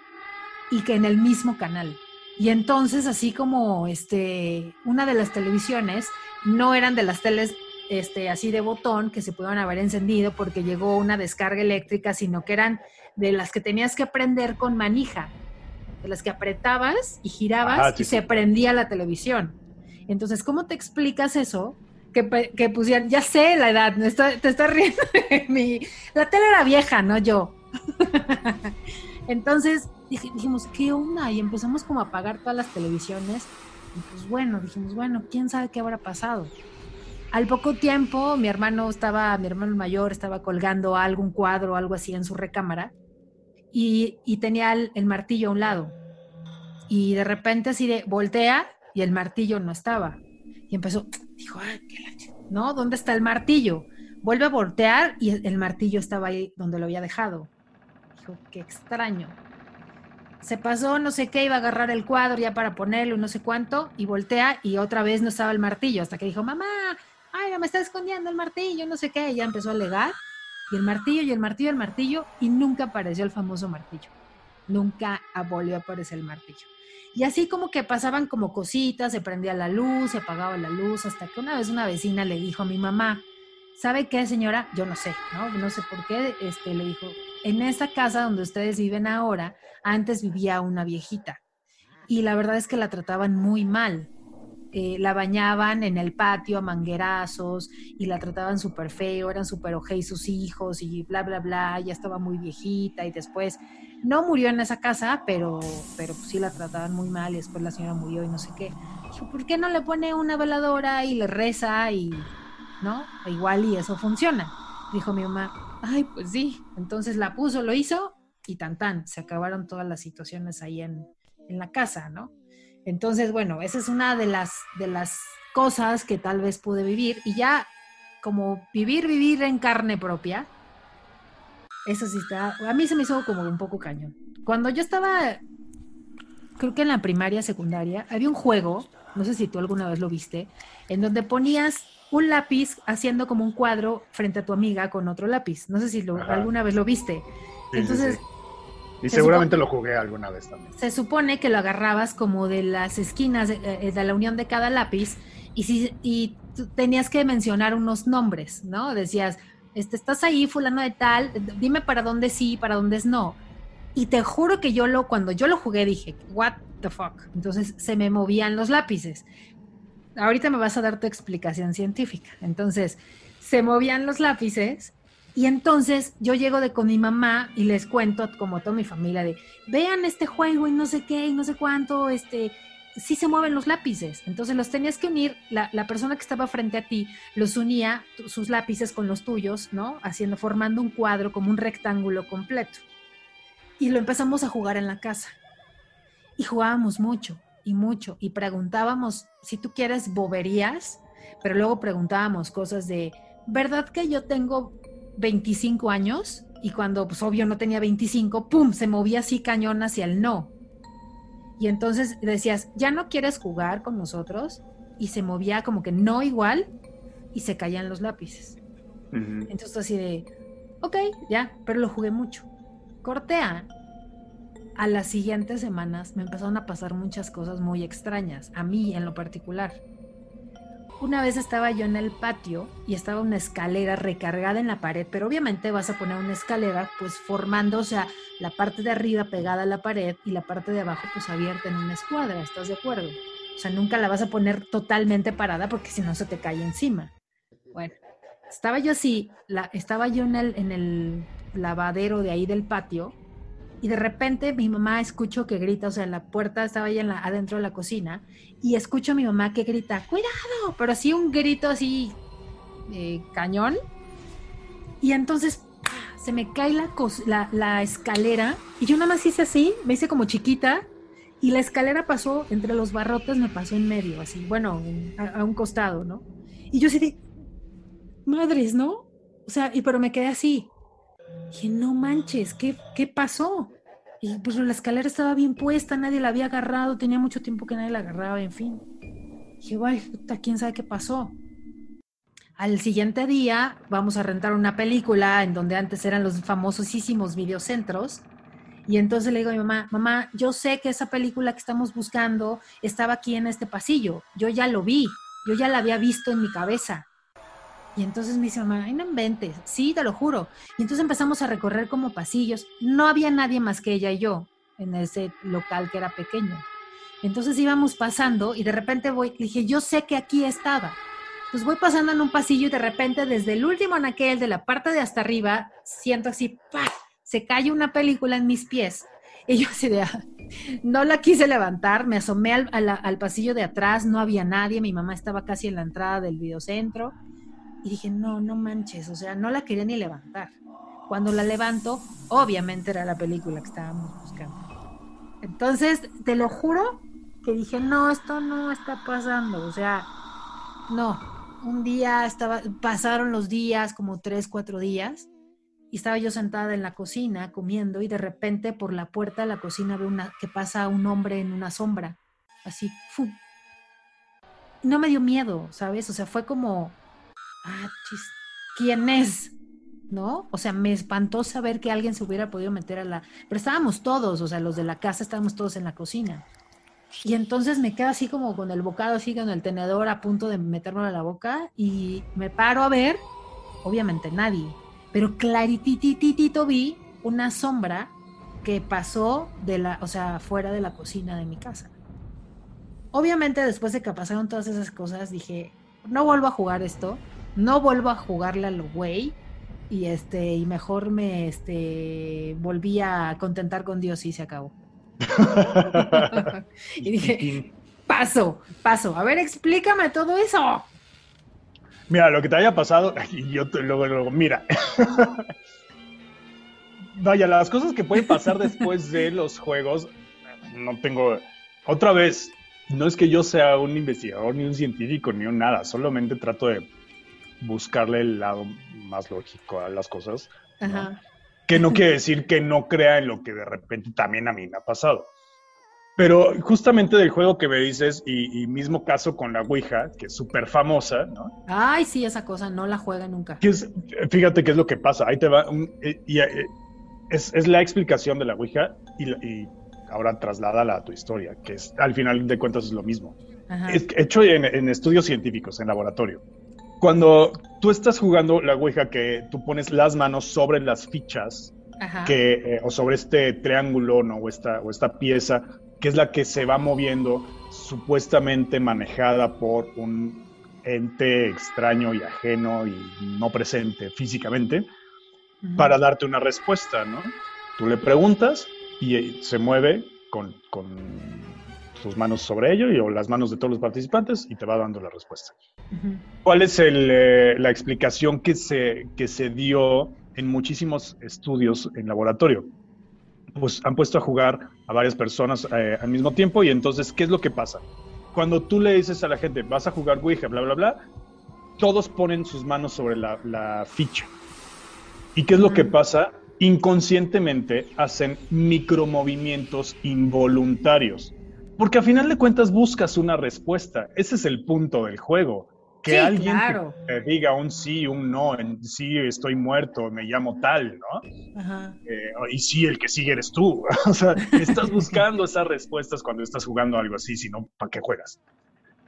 y que en el mismo canal. Y entonces, así como este, una de las televisiones no eran de las teles este, así de botón que se pudieron haber encendido porque llegó una descarga eléctrica, sino que eran de las que tenías que prender con manija, de las que apretabas y girabas y se prendía la televisión. Entonces, ¿cómo te explicas eso? Que, que pusieran, ya sé la edad, te estás riendo de. La tele era vieja, no yo. Entonces dijimos, ¿qué onda? Y empezamos como a apagar todas las televisiones. Y pues bueno, dijimos, bueno, quién sabe qué habrá pasado. Al poco tiempo, mi hermano estaba, mi hermano mayor estaba colgando algún cuadro o algo así en su recámara y, y tenía el, el, martillo a un lado. Y de repente así de voltea y el martillo no estaba. Y empezó, dijo, ¿no? ¿Dónde está el martillo? Vuelve a voltear y el martillo estaba ahí donde lo había dejado. Dijo, qué extraño. Se pasó, no sé qué, iba a agarrar el cuadro ya para ponerlo, no sé cuánto, y voltea y otra vez no estaba el martillo, hasta que dijo, mamá, ay, me está escondiendo el martillo, no sé qué, y ya empezó a alegar, y el martillo, y el martillo, el martillo, y nunca apareció el famoso martillo. Nunca volvió a aparecer el martillo. Y así como que pasaban como cositas, se prendía la luz, se apagaba la luz, hasta que una vez una vecina le dijo a mi mamá, ¿sabe qué, señora? Yo no sé, ¿no? No sé por qué, este, le dijo, en esa casa donde ustedes viven ahora, antes vivía una viejita. Y la verdad es que la trataban muy mal. Eh, la bañaban en el patio a manguerazos y la trataban súper feo, eran súper ojei sus hijos y bla, bla, bla, ya estaba muy viejita y después no murió en esa casa, pero, pero pues sí la trataban muy mal y después la señora murió y no sé qué. ¿por qué no le pone una veladora y le reza y, ¿no? Igual y eso funciona. Dijo mi mamá, ay, pues sí. Entonces la puso, lo hizo y tan tan, se acabaron todas las situaciones ahí en, en la casa, ¿no? Entonces, bueno, esa es una de las, de las cosas que tal vez pude vivir y ya como vivir, vivir en carne propia, eso sí está, a mí se me hizo como un poco cañón. Cuando yo estaba, creo que en la primaria, secundaria, había un juego, no sé si tú alguna vez lo viste, en donde ponías un lápiz haciendo como un cuadro frente a tu amiga con otro lápiz. No sé si alguna vez lo viste. Entonces, y seguramente lo jugué alguna vez también. Se supone que lo agarrabas como de las esquinas de, eh, la unión de cada lápiz y, si, y tenías que mencionar unos nombres, ¿no? Decías, este, estás ahí, fulano de tal, dime para dónde sí, para dónde es no. Y te juro que yo lo, cuando yo lo jugué dije, what the fuck. Entonces se me movían los lápices. Ahorita me vas a dar tu explicación científica. Entonces, se movían los lápices y entonces yo llego de con mi mamá y les cuento, como toda mi familia, de vean este juego y no sé qué y no sé cuánto, este, sí se mueven los lápices. Entonces los tenías que unir, la, persona que estaba frente a ti los unía sus lápices con los tuyos, ¿no? Haciendo, formando un cuadro como un rectángulo completo. Y lo empezamos a jugar en la casa. Y jugábamos mucho y mucho y preguntábamos, si tú quieres, boberías, pero luego preguntábamos cosas de, ¿verdad que yo tengo 25 años y cuando pues obvio no tenía 25, ¡pum!, se movía así cañón hacia el no. Y entonces decías, ¿ya no quieres jugar con nosotros? Y se movía como que no igual y se caían los lápices. Entonces así de, ok, ya, pero lo jugué mucho. Cortea. A las siguientes semanas me empezaron a pasar muchas cosas muy extrañas, a mí en lo particular. Una vez estaba yo en el patio y estaba una escalera recargada en la pared, pero obviamente vas a poner una escalera pues formando, o sea, la parte de arriba pegada a la pared y la parte de abajo pues abierta en una escuadra, ¿estás de acuerdo? O sea, nunca la vas a poner totalmente parada porque si no se te cae encima. Bueno, estaba yo así, la, estaba yo en el, en el lavadero de ahí del patio y de repente mi mamá escucho que grita, o sea, la puerta estaba ahí en la, adentro de la cocina y escucho a mi mamá que grita, cuidado, pero así un grito así eh, cañón. Y entonces se me cae la, escalera y yo nada más hice así, me hice como chiquita y la escalera pasó entre los barrotes, me pasó en medio, así, bueno, a, un costado, ¿no? Y yo de, madres, ¿no? O sea, y pero me quedé así. Dije, no manches, ¿qué, ¿qué pasó? Y pues la escalera estaba bien puesta, nadie la había agarrado, tenía mucho tiempo que nadie la agarraba, en fin. Dije, guay, puta, quién sabe qué pasó. Al siguiente día vamos a rentar una película en donde antes eran los famosísimos videocentros. Y entonces le digo a mi mamá, mamá, yo sé que esa película que estamos buscando estaba aquí en este pasillo. Yo ya lo vi, yo ya la había visto en mi cabeza. Y entonces me dice mamá, no inventes, sí, te lo juro. Y entonces empezamos a recorrer como pasillos. No había nadie más que ella y yo en ese local que era pequeño. Entonces íbamos pasando y de repente voy, dije, yo sé que aquí estaba. Entonces voy pasando en un pasillo y de repente desde el último anaquel de la parte de hasta arriba, siento así, ¡pah! se cae una película en mis pies. Y yo así de, ah, no la quise levantar, me asomé al pasillo de atrás, no había nadie, mi mamá estaba casi en la entrada del videocentro y dije, no, no manches, o sea, no la quería ni levantar. Cuando la levanto, obviamente era la película que estábamos buscando. Entonces, te lo juro que dije, no, esto no está pasando, o sea, no. Un día estaba, pasaron los días, como tres, cuatro días, y estaba yo sentada en la cocina comiendo y de repente por la puerta de la cocina veo una, que pasa un hombre en una sombra, así, ¡fu! No me dio miedo, ¿sabes? O sea, fue como, ah, ¿quién es? ¿No? O sea, me espantó saber que alguien se hubiera podido meter a la... Pero estábamos todos, o sea, los de la casa estábamos todos en la cocina. Y entonces me quedo así como con el bocado, así con el tenedor a punto de metérmelo a la boca y me paro a ver obviamente nadie, pero claritititito vi una sombra que pasó de la, o sea, fuera de la cocina de mi casa. Obviamente después de que pasaron todas esas cosas dije, no vuelvo a jugar esto, no vuelvo a jugarle a lo güey y este y mejor me este volví a contentar con Dios y se acabó. y dije, paso, paso, a ver, explícame todo eso. Mira, lo que te haya pasado, y yo te, luego, luego, mira. Vaya, las cosas que pueden pasar después de los juegos, no tengo. Otra vez, no es que yo sea un investigador, ni un científico, ni un nada, solamente trato de buscarle el lado más lógico a las cosas. Que no quiere decir que no crea en lo que de repente también a mí me ha pasado. Pero justamente del juego que me dices, y, mismo caso con la Ouija, que es súper famosa, ¿no? Ay, sí, esa cosa, no la juega nunca. fíjate qué es lo que pasa. Ahí te va. Eh, y, eh, es, la explicación de la Ouija y, ahora trasládala a tu historia, que es, al final de cuentas es lo mismo. Es hecho en, estudios científicos, en laboratorio. Cuando tú estás jugando la Ouija, que tú pones las manos sobre las fichas, Que, eh, o sobre este triángulo, ¿no? O esta, o esta pieza, que es la que se va moviendo, supuestamente manejada por un ente extraño y ajeno y no presente físicamente, para darte una respuesta, ¿no? Tú le preguntas y se mueve con, sus manos sobre ello y, o las manos de todos los participantes y te va dando la respuesta. ¿Cuál es eh, la explicación que se, que se dio en muchísimos estudios en laboratorio? Pues han puesto a jugar a varias personas eh, al mismo tiempo y entonces, ¿qué es lo que pasa? Cuando tú le dices a la gente, vas a jugar Ouija, bla, bla, bla, todos ponen sus manos sobre la, la ficha. ¿Y qué es lo que pasa? Inconscientemente hacen micromovimientos involuntarios. Porque a final de cuentas buscas una respuesta. Ese es el punto del juego. Que alguien te diga un sí, un no, en sí estoy muerto, me llamo tal, ¿no? Ajá. Eh, y sí, el que sigue eres tú. o sea, estás buscando esas respuestas cuando estás jugando algo así, si no, ¿para qué juegas?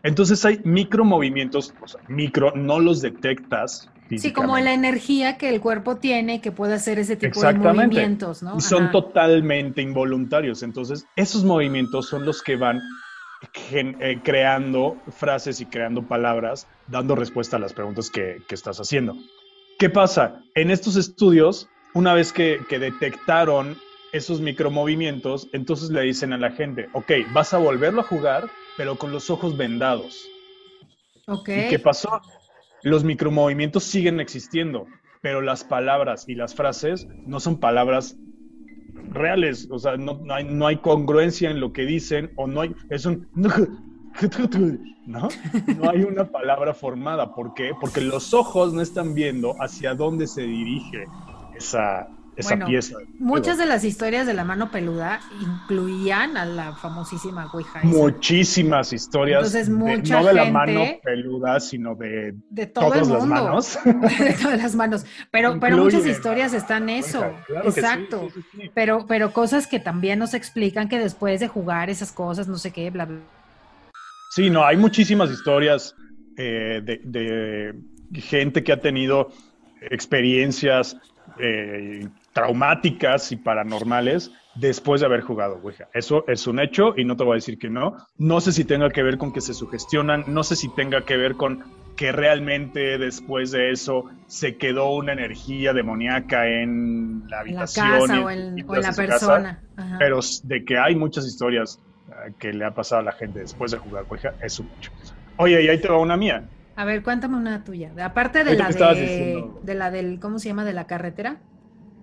Entonces hay micromovimientos, o sea, micro, no los detectas Sí, como la energía que el cuerpo tiene que puede hacer ese tipo de movimientos, ¿no? Son totalmente involuntarios. Entonces, esos movimientos son los que van eh, creando frases y creando palabras, dando respuesta a las preguntas que, estás haciendo. ¿Qué pasa? En estos estudios, una vez que, que detectaron esos micromovimientos, entonces le dicen a la gente, ok, vas a volverlo a jugar, pero con los ojos vendados. Ok. ¿Y qué pasó? Los micromovimientos siguen existiendo, pero las palabras y las frases no son palabras reales, o sea, no, hay, no hay congruencia en lo que dicen o no hay, es un... ¿No? No hay una palabra formada. ¿Por qué? Porque los ojos no están viendo hacia dónde se dirige esa, esa pieza. Muchas de las historias de la mano peluda incluían a la famosísima Ouija. Muchísimas historias. Entonces, mucha no de la mano peluda, sino de, de todas las manos. de todas las manos. Pero, pero muchas historias están eso. Exacto. pero, pero cosas que también nos explican que después de jugar esas cosas, no sé qué, bla, bla. Sí, no, hay muchísimas historias eh, de, de gente que ha tenido experiencias eh, traumáticas y paranormales después de haber jugado Ouija. Eso es un hecho y no te voy a decir que no. No sé si tenga que ver con que se sugestionan, no sé si tenga que ver con que realmente después de eso se quedó una energía demoníaca en la habitación. o en, la persona. pero de que hay muchas historias eh, que le ha pasado a la gente después de jugar Ouija, es un hecho. Oye, y ahí te va una mía. A ver, cuéntame una tuya. Aparte de la de, de la del, ¿cómo se llama? De la carretera.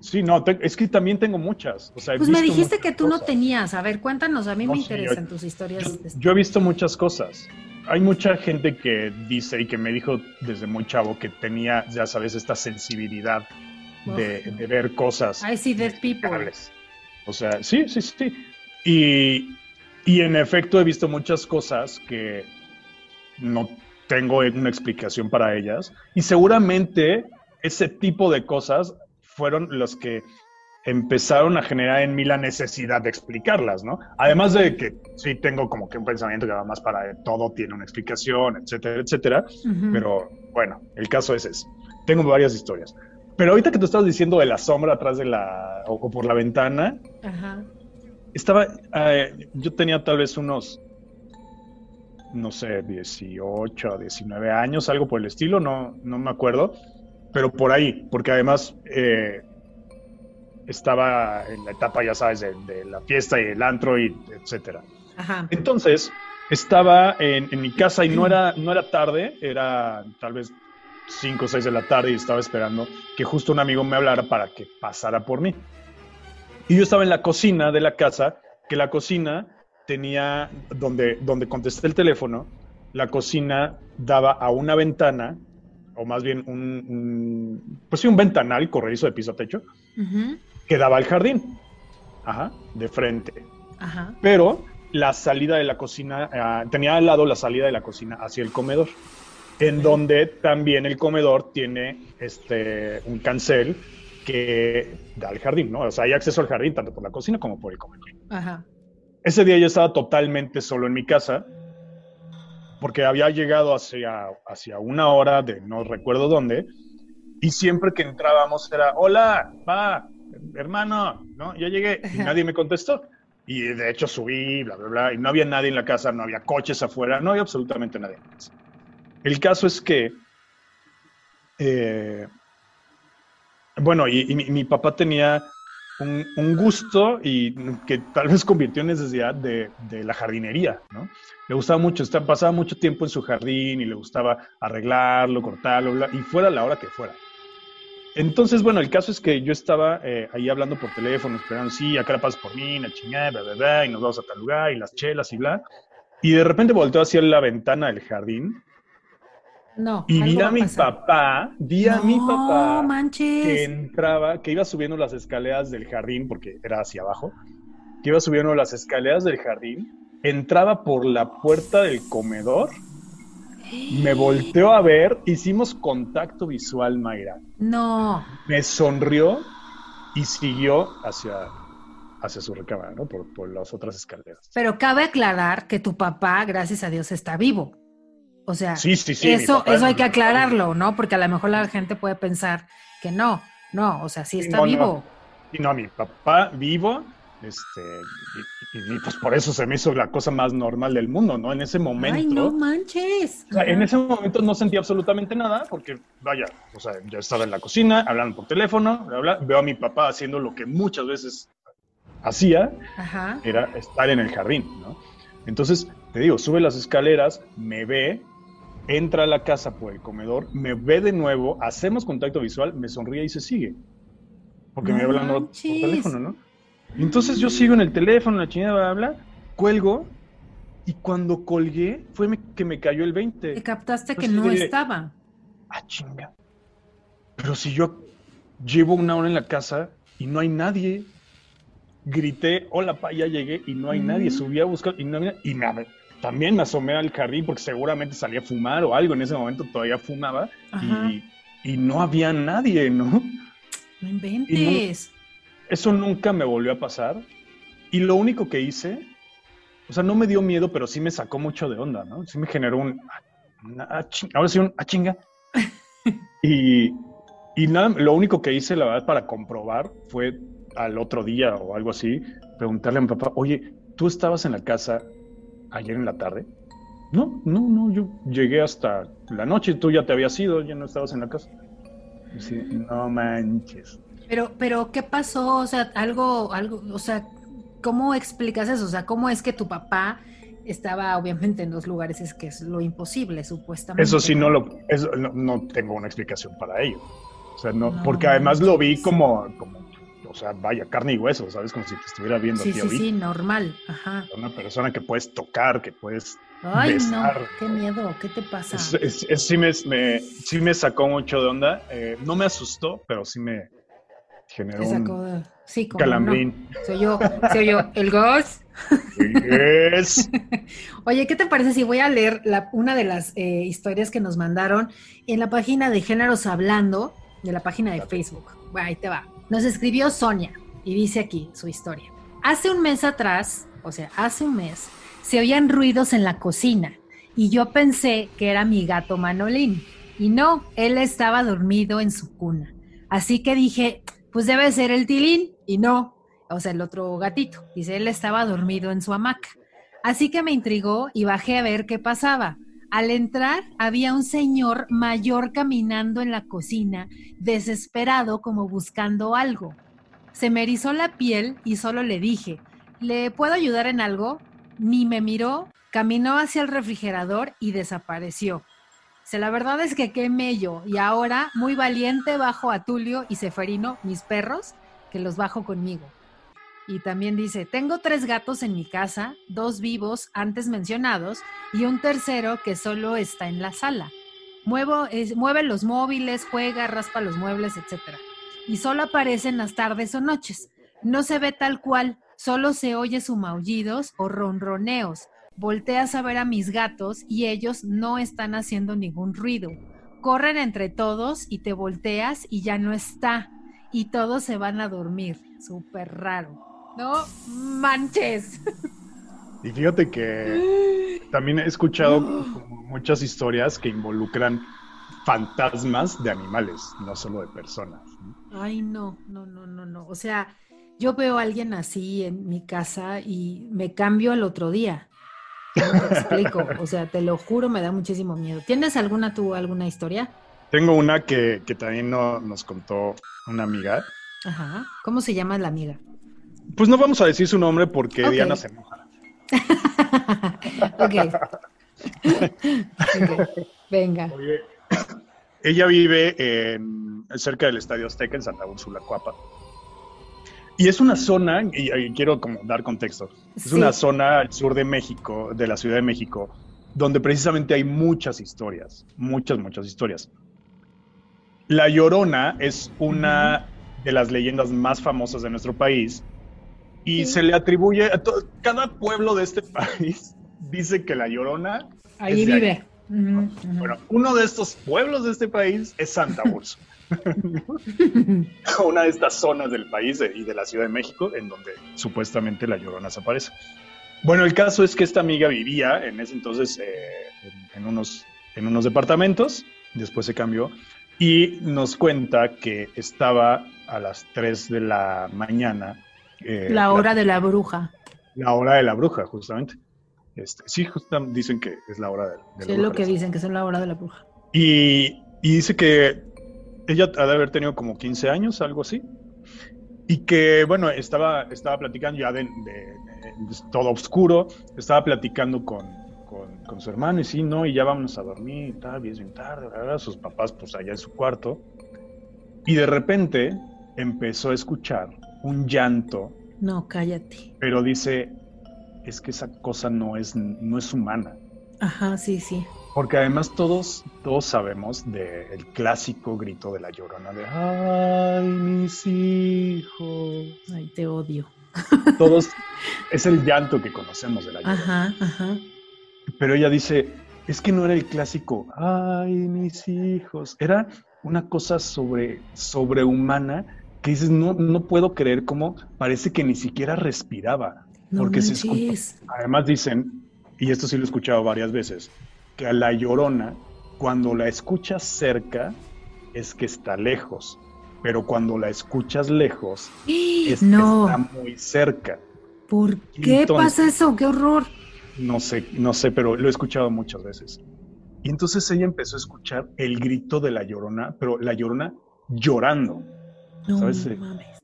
Sí, no, es que también tengo muchas. pues me dijiste que tú no tenías. A ver, cuéntanos, a mí me interesan tus historias. Yo, he visto muchas cosas. Hay mucha gente que dice y que me dijo desde muy chavo que tenía, ya sabes, esta sensibilidad de, ver cosas. I see dead people. O sea, sí, sí, sí. Y, y en efecto he visto muchas cosas que no tengo una explicación para ellas. Y seguramente ese tipo de cosas fueron los que empezaron a generar en mí la necesidad de explicarlas, ¿no? Además de que sí tengo como que un pensamiento que más para todo tiene una explicación, etcétera, etcétera. Pero bueno, el caso es ese. tengo varias historias. Pero ahorita que tú estabas diciendo de la sombra atrás de la, o, por la ventana, estaba, eh, yo tenía tal vez unos, no sé, 18, 19 años, algo por el estilo, no, no me acuerdo, pero por ahí, porque además eh, estaba en la etapa, ya sabes, de, la fiesta y el antro y etcétera. Entonces, estaba en, mi casa y no era, no era tarde, era tal vez 5 o 6 de la tarde y estaba esperando que justo un amigo me hablara para que pasara por mí. Y yo estaba en la cocina de la casa, que la cocina tenía, donde, donde contesté el teléfono, la cocina daba a una ventana, o más bien un, pues sí, un ventanal corredizo de piso a techo, que daba al jardín, ajá, de frente. Ajá. Pero la salida de la cocina, ah, tenía al lado la salida de la cocina hacia el comedor en donde también el comedor tiene este, un cancel que da al jardín, ¿no? O sea, hay acceso al jardín tanto por la cocina como por el comedor. Ajá. Ese día yo estaba totalmente solo en mi casa porque había llegado hacia, hacia una hora de no recuerdo dónde y siempre que entrábamos era, hola, va, hermano, ¿no? Ya llegué y nadie me contestó. Y de hecho subí, bla, bla, bla, y no había nadie en la casa, no había coches afuera, no había absolutamente nadie en la casa. El caso es que, eh, bueno, y, mi, papá tenía un, gusto y que tal vez convirtió en necesidad de, la jardinería, ¿no? Le gustaba mucho, pasaba mucho tiempo en su jardín y le gustaba arreglarlo, cortarlo, y fuera la hora que fuera. Entonces, bueno, el caso es que yo estaba eh, ahí hablando por teléfono, esperando, sí, acá la pasas por mí, la chingada, bla, bla, bla, y nos vamos a tal lugar, y las chelas y bla. Y de repente volteó hacia la ventana del jardín no. Y vi a mi papá, vi a mi papá que entraba, que iba subiendo las escaleras del jardín, porque era hacia abajo, que iba subiendo las escaleras del jardín, entraba por la puerta del comedor, me volteó a ver, hicimos contacto visual, Mayra. No. Me sonrió y siguió hacia, hacia su recámara, ¿no? Por, por las otras escaleras. Pero cabe aclarar que tu papá, gracias a Dios, está vivo. O sea, sí, sí, sí, eso, eso hay que aclararlo, ¿no? Porque a lo mejor la gente puede pensar que no, no, o sea, sí está vivo. Y no, mi papá vivo, este, y, pues por eso se me hizo la cosa más normal del mundo, ¿no? En ese momento. Ay, no manches. O sea, en ese momento no sentía absolutamente nada, porque, vaya, o sea, yo estaba en la cocina, hablando por teléfono, veo a mi papá haciendo lo que muchas veces hacía, era estar en el jardín, ¿no? Entonces, te digo, sube las escaleras, me ve, entra a la casa por el comedor, me ve de nuevo, hacemos contacto visual, me sonríe y se sigue. Porque me me hablando por teléfono, ¿no? entonces yo sigo en el teléfono, la chingada habla, cuelgo, y cuando colgué fue que me cayó el 20. Te captaste que no estaba. Ah, chinga. Pero si yo llevo una hora en la casa y no hay nadie, grité, hola, pa, ya llegué y no hay nadie. Mm. Subí a buscar y no había, y me, también me asomé al jardín porque seguramente salía a fumar o algo. En ese momento todavía fumaba y, no había nadie, ¿no? No inventes. eso nunca me volvió a pasar. Y lo único que hice, o sea, no me dio miedo, pero sí me sacó mucho de onda, ¿no? Sí me generó un. ahora sí, un. a ah, chinga! y, y nada, lo único que hice, la verdad, para comprobar fue al otro día o algo así, preguntarle a mi papá, oye, tú estabas en la casa ayer en la tarde. No, no, no, yo llegué hasta la noche, tú ya te habías ido, ya no estabas en la casa. no manches. Pero, pero, ¿qué pasó? O sea, algo, algo, o sea, ¿cómo explicas eso? O sea, ¿cómo es que tu papá estaba obviamente en dos lugares? Es que es lo imposible, supuestamente. Eso sí, no lo, no, tengo una explicación para ello. O sea, no, porque además lo vi como, como o sea, vaya, carne y hueso, ¿sabes? Como si te estuviera viendo sí, sí, Sí, normal, ajá. Una persona que puedes tocar, que puedes Ay, no, qué miedo, ¿qué te pasa? sí, me, sí me sacó mucho de onda, eh, no me asustó, pero sí me generó un sí, calambrín. Soy yo, soy yo, el gas. Yes. Oye, ¿qué te parece si voy a leer la, una de las eh, historias que nos mandaron en la página de Géneros Hablando, de la página de Facebook? Bueno, ahí te va. Nos escribió Sonia y dice aquí su historia. Hace un mes atrás, o sea, hace un mes, se oían ruidos en la cocina y yo pensé que era mi gato Manolín. Y no, él estaba dormido en su cuna. Así que dije, pues debe ser el tilín. Y no, o sea, el otro gatito. Dice, él estaba dormido en su hamaca. Así que me intrigó y bajé a ver qué pasaba. Al entrar había un señor mayor caminando en la cocina, desesperado como buscando algo. Se me erizó la piel y solo le dije, ¿le puedo ayudar en algo? Ni me miró, caminó hacia el refrigerador y desapareció. Se la verdad es que qué mello y ahora muy valiente bajo a Tulio y Seferino, mis perros, que los bajo conmigo. Y también dice, tengo tres gatos en mi casa, dos vivos antes mencionados y un tercero que solo está en la sala. Mueve los móviles, juega, raspa los muebles, etc. Y solo aparece en las tardes o noches. No se ve tal cual, solo se oye su maullidos o ronroneos. Volteas a ver a mis gatos y ellos no están haciendo ningún ruido. Corren entre todos y te volteas y ya no está. Y todos se van a dormir. Súper raro. No manches. Y fíjate que también he escuchado muchas historias que involucran fantasmas de animales, no solo de personas. Ay, no, no, no, no, no. O sea, yo veo a alguien así en mi casa y me cambio al otro día. te explico, o sea, te lo juro, me da muchísimo miedo. ¿Tienes alguna tú, alguna historia? Tengo una que, que también nos contó una amiga. Ajá. ¿Cómo se llama la amiga? Pues no vamos a decir su nombre porque Diana se enoja. Venga. ella vive en, cerca del Estadio Azteca en Santa Úrsula, Cuapa. Y es una zona, y, quiero como dar contexto, es una zona al sur de México, de la Ciudad de México, donde precisamente hay muchas historias, muchas, muchas historias. La Llorona es una de las leyendas más famosas de nuestro país y se le atribuye a todo, cada pueblo de este país dice que la Llorona ahí vive. Bueno, uno de estos pueblos de este país es Santa Úrsula. Una de estas zonas del país y de la Ciudad de México en donde supuestamente la Llorona se aparece. Bueno, el caso es que esta amiga vivía en ese entonces eh, en, unos, en unos departamentos, después se cambió, y nos cuenta que estaba a las 3 de la mañana eh, la hora de la bruja. La hora de la bruja, justamente. Este, sí, justamente dicen que es la hora de, la bruja. Sí, es lo que dicen, que es la hora de la bruja. Y, dice que ella ha de haber tenido como 15 años, algo así. Y que, bueno, estaba, estaba platicando ya de, todo oscuro, estaba platicando con, con, su hermano y sí, no, y ya vámonos a dormir y tal, es bien tarde, ¿verdad? sus papás pues allá en su cuarto. Y de repente empezó a escuchar un llanto. No, cállate. Pero dice, es que esa cosa no es, no es humana. Ajá, sí, sí. Porque además todos, todos sabemos del clásico grito de la llorona de ¡Ay, mis hijos! Ay, te odio. Todos, es el llanto que conocemos de la llorona. Ajá, ajá. Pero ella dice, es que no era el clásico ¡Ay, mis hijos! Era una cosa sobre, sobrehumana que dices, no, no puedo creer cómo parece que ni siquiera respiraba. porque se Además dicen, y esto sí lo he escuchado varias veces, que a la llorona, cuando la escuchas cerca, es que está lejos. Pero cuando la escuchas lejos, es que está muy cerca. ¿Por qué pasa eso? ¡Qué horror! No sé, no sé, pero lo he escuchado muchas veces. Y entonces ella empezó a escuchar el grito de la llorona, pero la llorona llorando. No mames.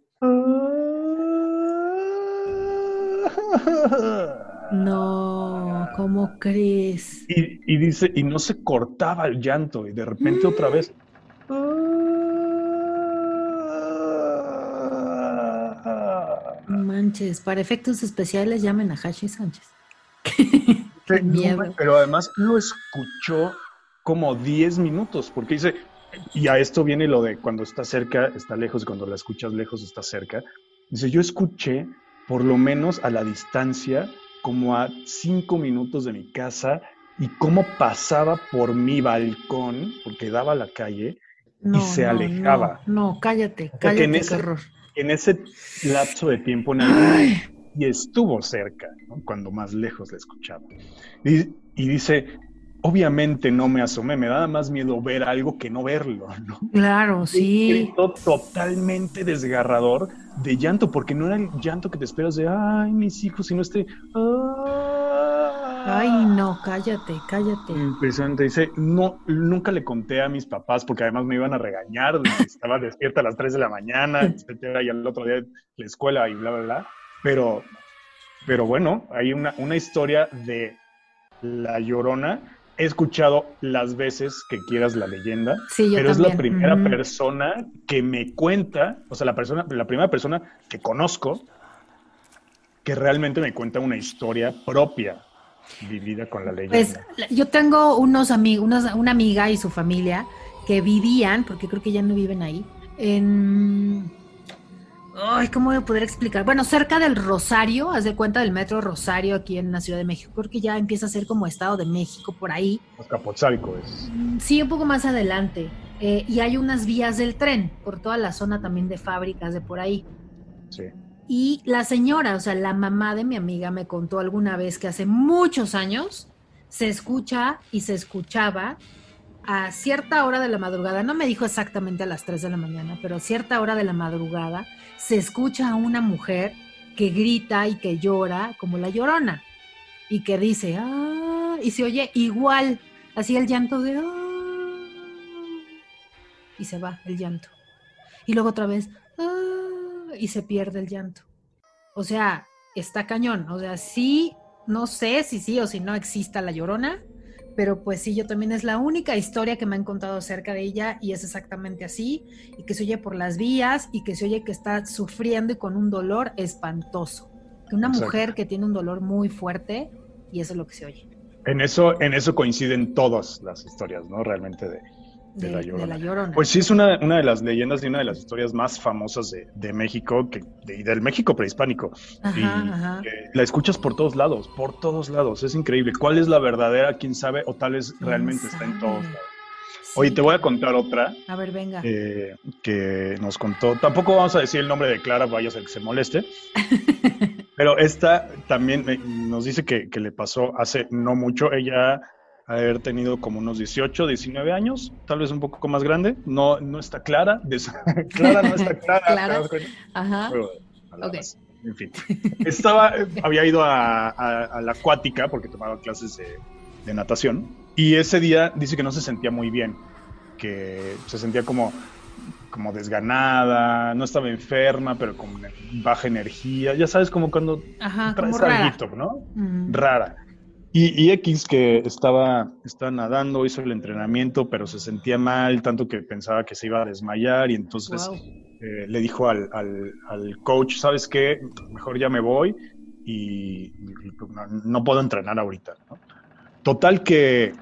No, ¿cómo crees? Y, dice, y no se cortaba el llanto, y de repente otra vez. Manches, para efectos especiales llamen a Hashi Sánchez. Pero además lo escuchó como 10 minutos, porque dice, y a esto viene lo de cuando está cerca, está lejos, cuando la escuchas lejos, está cerca. Dice, yo escuché por lo menos a la distancia, como a cinco minutos de mi casa, y cómo pasaba por mi balcón, porque daba a la calle, y se alejaba. No, cállate, cállate, en ese. En ese lapso de tiempo, en y estuvo cerca, cuando más lejos la escuchaba. Y, y dice, obviamente no me asomé, me daba más miedo ver algo que no verlo, ¿no? Claro, sí. Totalmente desgarrador de llanto, porque no era el llanto que te esperas de, ay, mis hijos, sino este, ay, no, cállate, cállate. Impresionante, dice, no, nunca le conté a mis papás, porque además me iban a regañar, estaba despierta a las 3 de la mañana, etcétera, y al otro día la escuela y bla, bla, bla, pero, pero bueno, hay una, una historia de La Llorona, he escuchado las veces que quieras la leyenda, sí, pero es la primera persona que me cuenta, o sea, la, persona, la primera persona que conozco que realmente me cuenta una historia propia vivida con la leyenda. Pues yo tengo unos amigos, una amiga y su familia que vivían, porque creo que ya no viven ahí, en Ay, ¿cómo voy a poder explicar? Bueno, cerca del Rosario, haz de cuenta del metro Rosario aquí en la Ciudad de México. Creo que ya empieza a ser como Estado de México por ahí. Escapotzalco es. Sí, un poco más adelante. Eh, y hay unas vías del tren por toda la zona también de fábricas de por ahí. Sí. Y la señora, o sea, la mamá de mi amiga me contó alguna vez que hace muchos años se escucha y se escuchaba a cierta hora de la madrugada, no me dijo exactamente a las 3 de la mañana, pero a cierta hora de la madrugada se escucha a una mujer que grita y que llora como la llorona y que dice, ah, y se oye igual, así el llanto de, ah, y se va el llanto. Y luego otra vez, ah, y se pierde el llanto. O sea, está cañón, o sea, sí, no sé si sí o si no exista la llorona, pero pues sí, yo también es la única historia que me han contado acerca de ella y es exactamente así, y que se oye por las vías y que se oye que está sufriendo y con un dolor espantoso. Que una mujer que tiene un dolor muy fuerte y eso es lo que se oye. En eso, en eso coinciden todas las historias, ¿no? Realmente de, de, la Llorona. Pues sí, es una, una, de las leyendas y una de las historias más famosas de, de México de, y del México prehispánico. y la escuchas por todos lados, por todos lados. Es increíble. ¿Cuál es la verdadera? ¿Quién sabe? O tal vez realmente está en todos lados. Oye, te voy a contar otra. A ver, venga. Eh, que nos contó. Tampoco vamos a decir el nombre de Clara, vaya a ser que se moleste. pero esta también nos dice que, que, le pasó hace no mucho. Ella haber tenido como unos 18, 19 años, tal vez un poco más grande. No, no está clara. clara no está clara. ¿Clara? Ajá. En fin. Estaba, había ido a, a, la acuática porque tomaba clases de, de, natación. Y ese día dice que no se sentía muy bien, que se sentía como, como desganada, no estaba enferma, pero con baja energía. Ya sabes, como cuando Ajá, traes algo, ¿no? Rara. Y, X que estaba, estaba nadando, hizo el entrenamiento, pero se sentía mal, tanto que pensaba que se iba a desmayar y entonces eh, le dijo al, al, coach, ¿sabes qué? Mejor ya me voy y, no, puedo entrenar ahorita. Total que,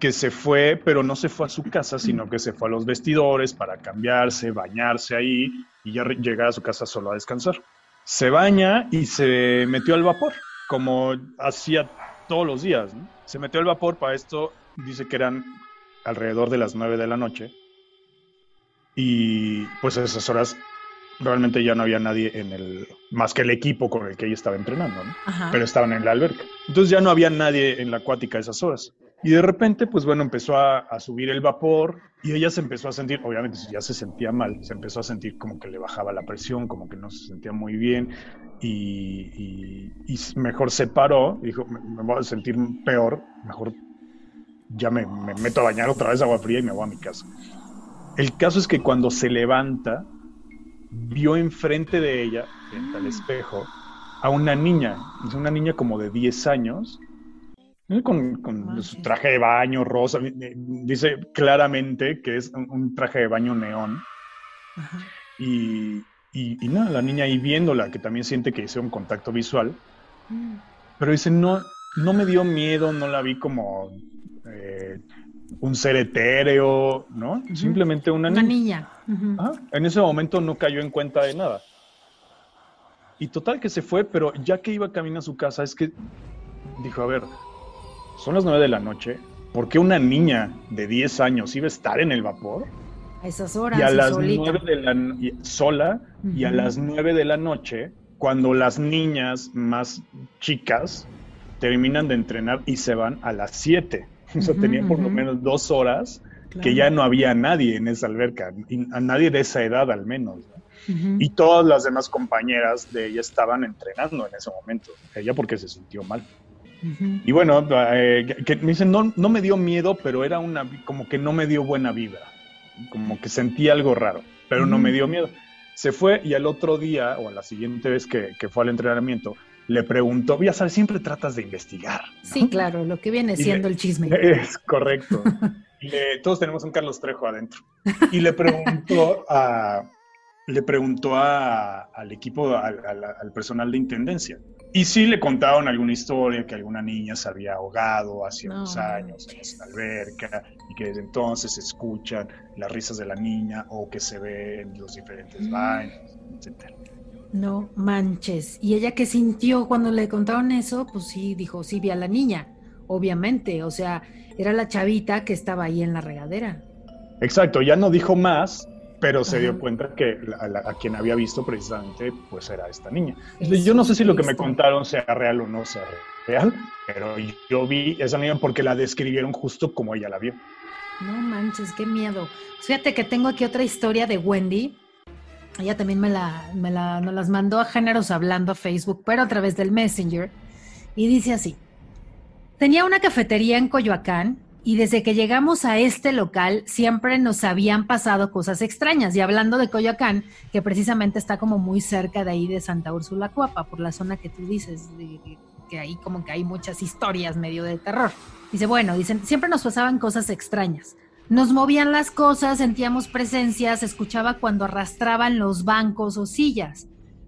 que se fue, pero no se fue a su casa, sino que se fue a los vestidores para cambiarse, bañarse ahí y ya llegar a su casa solo a descansar. Se baña y se metió al vapor, como hacía todos los días. Se metió el vapor, para esto dice que eran alrededor de las 9 de la noche. Y pues a esas horas realmente ya no había nadie en el, más que el equipo con el que ella estaba entrenando, pero estaban en la alberca. Entonces ya no había nadie en la acuática a esas horas. Y de repente, pues bueno, empezó a, subir el vapor y ella se empezó a sentir, obviamente ya se sentía mal, se empezó a sentir como que le bajaba la presión, como que no se sentía muy bien y, mejor se paró, dijo, me, voy a sentir peor, mejor ya me, me, meto a bañar otra vez agua fría y me voy a mi casa. El caso es que cuando se levanta, vio enfrente de ella, frente al espejo, a una niña, es una niña como de 10 años, con, ah, su traje de baño rosa. Dice claramente que es un, traje de baño neón. Y, y, nada, la niña ahí viéndola, que también siente que hizo un contacto visual. Mm. Pero dice, no, no me dio miedo, no la vi como eh, un ser etéreo, ¿no? Simplemente una, una niña. En ese momento no cayó en cuenta de nada. Y total que se fue, pero ya que iba camino a su casa, es que dijo, a ver, son las 9 de la noche, ¿por qué una niña de 10 años iba a estar en el vapor? A esas horas. Y a las nueve de la sola y a las 9 de la noche, cuando las niñas más chicas terminan de entrenar y se van a las 7. O sea, tenía por lo menos dos horas que ya no había nadie en esa alberca, a nadie de esa edad al menos. Y todas las demás compañeras de ella estaban entrenando en ese momento, ella porque se sintió mal. Y bueno, eh, que, me dicen, no, no me dio miedo, pero era una, como que no me dio buena vida, como que sentí algo raro, pero no me dio miedo. Se fue y al otro día, o a la siguiente vez que, que fue al entrenamiento, le preguntó, ya sabes, siempre tratas de investigar. Sí, claro, lo que viene siendo el chisme. Es correcto. todos tenemos un Carlos Trejo adentro. Y le preguntó a, le preguntó al equipo, al, personal de intendencia. Y sí le contaron alguna historia que alguna niña se había ahogado hace unos años en esa alberca y que desde entonces se escuchan las risas de la niña o que se ven los diferentes mm. baños, etc. No manches. ¿Y ella qué sintió cuando le contaron eso? Pues sí, dijo, sí vi a la niña, obviamente. O sea, era la chavita que estaba ahí en la regadera. Exacto, ya no dijo más, pero se dio cuenta que a, quien había visto precisamente pues era esta niña. yo no sé si lo que me contaron sea real o no sea real, pero yo vi esa niña porque la describieron justo como ella la vio. No manches, qué miedo. Fíjate que tengo aquí otra historia de Wendy. Ella también me la, me la, nos las mandó a Géneros Hablando a Facebook, pero a través del Messenger. Y dice así, tenía una cafetería en Coyoacán y desde que llegamos a este local siempre nos habían pasado cosas extrañas. Y hablando de Coyoacán, que precisamente está como muy cerca de ahí de Santa Úrsula Cuapa, por la zona que tú dices, que ahí como que hay muchas historias medio de terror. Dice, bueno, dicen, siempre nos pasaban cosas extrañas. Nos movían las cosas, sentíamos presencias, escuchaba cuando arrastraban los bancos o sillas.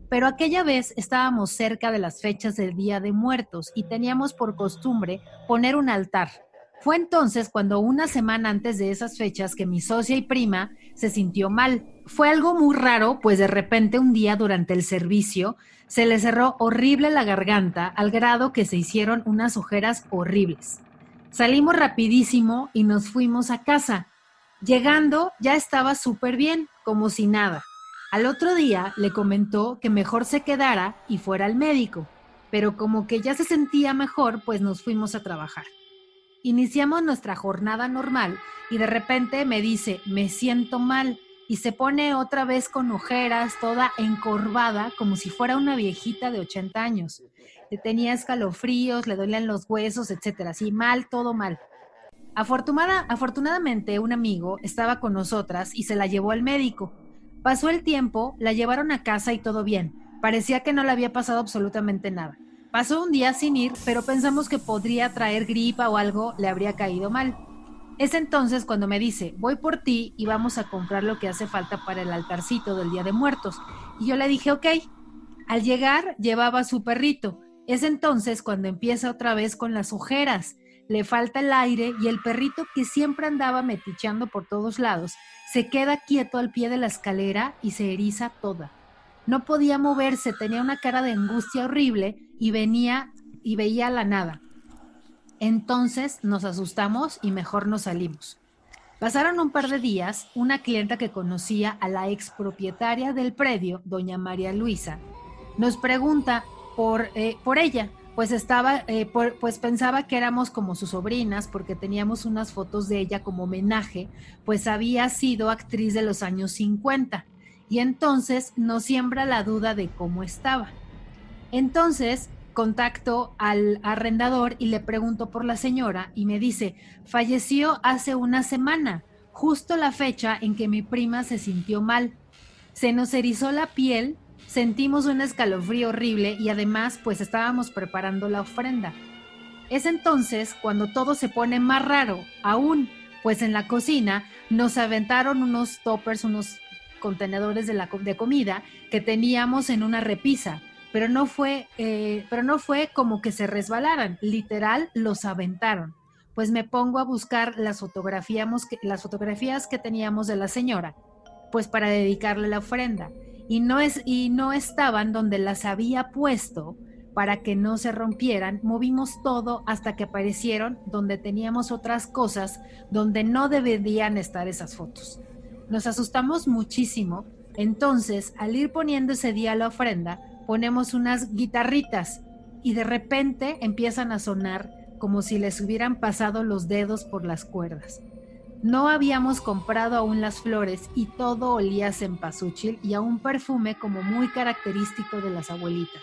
Pero aquella vez estábamos cerca de las fechas del Día de Muertos y teníamos por costumbre poner un altar fue entonces cuando una semana antes de esas fechas que mi socia y prima se sintió mal. Fue algo muy raro, pues de repente un día durante el servicio se le cerró horrible la garganta al grado que se hicieron unas ojeras horribles. Salimos rapidísimo y nos fuimos a casa. Llegando ya estaba súper bien, como si nada. Al otro día le comentó que mejor se quedara y fuera al médico, pero como que ya se sentía mejor, pues nos fuimos a trabajar. Iniciamos nuestra jornada normal y de repente me dice, me siento mal y se pone otra vez con ojeras, toda encorvada, como si fuera una viejita de 80 años. Le tenía escalofríos, le dolían los huesos, etcétera, así mal, todo mal. Afortunada, afortunadamente, un amigo estaba con nosotras y se la llevó al médico. Pasó el tiempo, la llevaron a casa y todo bien. Parecía que no le había pasado absolutamente nada. Pasó un día sin ir, pero pensamos que podría traer gripa o algo le habría caído mal. Es entonces cuando me dice, voy por ti y vamos a comprar lo que hace falta para el altarcito del Día de Muertos. Y yo le dije, ok. Al llegar llevaba a su perrito. Es entonces cuando empieza otra vez con las ojeras. Le falta el aire y el perrito que siempre andaba metichando por todos lados se queda quieto al pie de la escalera y se eriza toda. No podía moverse, tenía una cara de angustia horrible y venía y veía la nada. Entonces nos asustamos y mejor nos salimos. Pasaron un par de días, una clienta que conocía a la expropietaria del predio, doña María Luisa, nos pregunta por, eh, por ella, pues estaba, eh, pues pensaba que éramos como sus sobrinas porque teníamos unas fotos de ella como homenaje, pues había sido actriz de los años 50 y entonces nos siembra la duda de cómo estaba. Entonces contacto al arrendador y le pregunto por la señora y me dice, falleció hace una semana, justo la fecha en que mi prima se sintió mal. Se nos erizó la piel, sentimos un escalofrío horrible y además pues estábamos preparando la ofrenda. Es entonces cuando todo se pone más raro, aún, pues en la cocina nos aventaron unos toppers, unos contenedores de, comida que teníamos en una repisa, pero no fue, eh, pero no fue como que se resbalaran, literal los aventaron. Pues me pongo a buscar las fotografías, las fotografías que teníamos de la señora, pues para dedicarle la ofrenda. Y no, es, y no estaban donde las había puesto para que no se rompieran. Movimos todo hasta que aparecieron donde teníamos otras cosas donde no deberían estar esas fotos. Nos asustamos muchísimo, entonces al ir poniendo ese día la ofrenda, ponemos unas guitarritas y de repente empiezan a sonar como si les hubieran pasado los dedos por las cuerdas. No habíamos comprado aún las flores y todo olía a cempasúchil y a un perfume como muy característico de las abuelitas.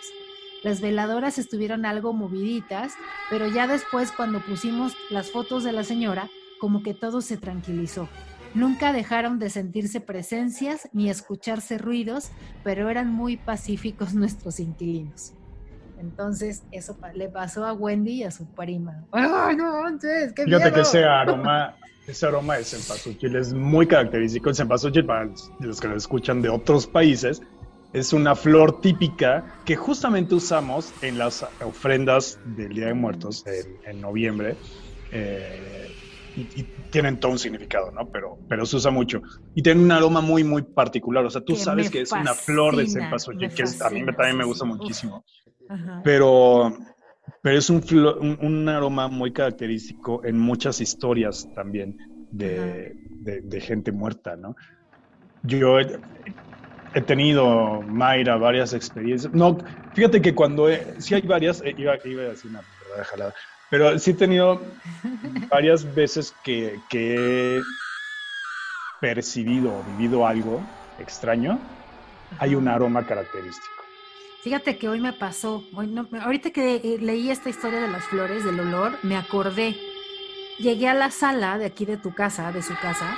Las veladoras estuvieron algo moviditas, pero ya después cuando pusimos las fotos de la señora, como que todo se tranquilizó. Nunca dejaron de sentirse presencias ni escucharse ruidos, pero eran muy pacíficos nuestros inquilinos. Entonces, eso le pasó a Wendy y a su prima. ¡Ay, no, qué Fíjate que ese aroma, ese aroma de cempasúchil es muy característico. El cempasúchil, para los que lo escuchan de otros países, es una flor típica que justamente usamos en las ofrendas del Día de Muertos en, noviembre. Eh, y, tienen todo un significado, ¿no? Pero, pero se usa mucho. Y tiene un aroma muy, muy particular. O sea, tú sabes que es una flor de cempasúchil, que a mí también me gusta muchísimo. Pero, pero es un, un, aroma muy característico en muchas historias también de, de, gente muerta, ¿no? Yo he, tenido, Mayra, varias experiencias. No, fíjate que cuando, sí hay varias, eh, iba, iba a decir una verdad jalada, pero sí he tenido varias veces que, que he percibido o vivido algo extraño, hay un aroma característico. Fíjate que hoy me pasó, hoy ahorita que eh, leí esta historia de las flores, del olor, me acordé. Llegué a la sala de aquí de tu casa, de su casa,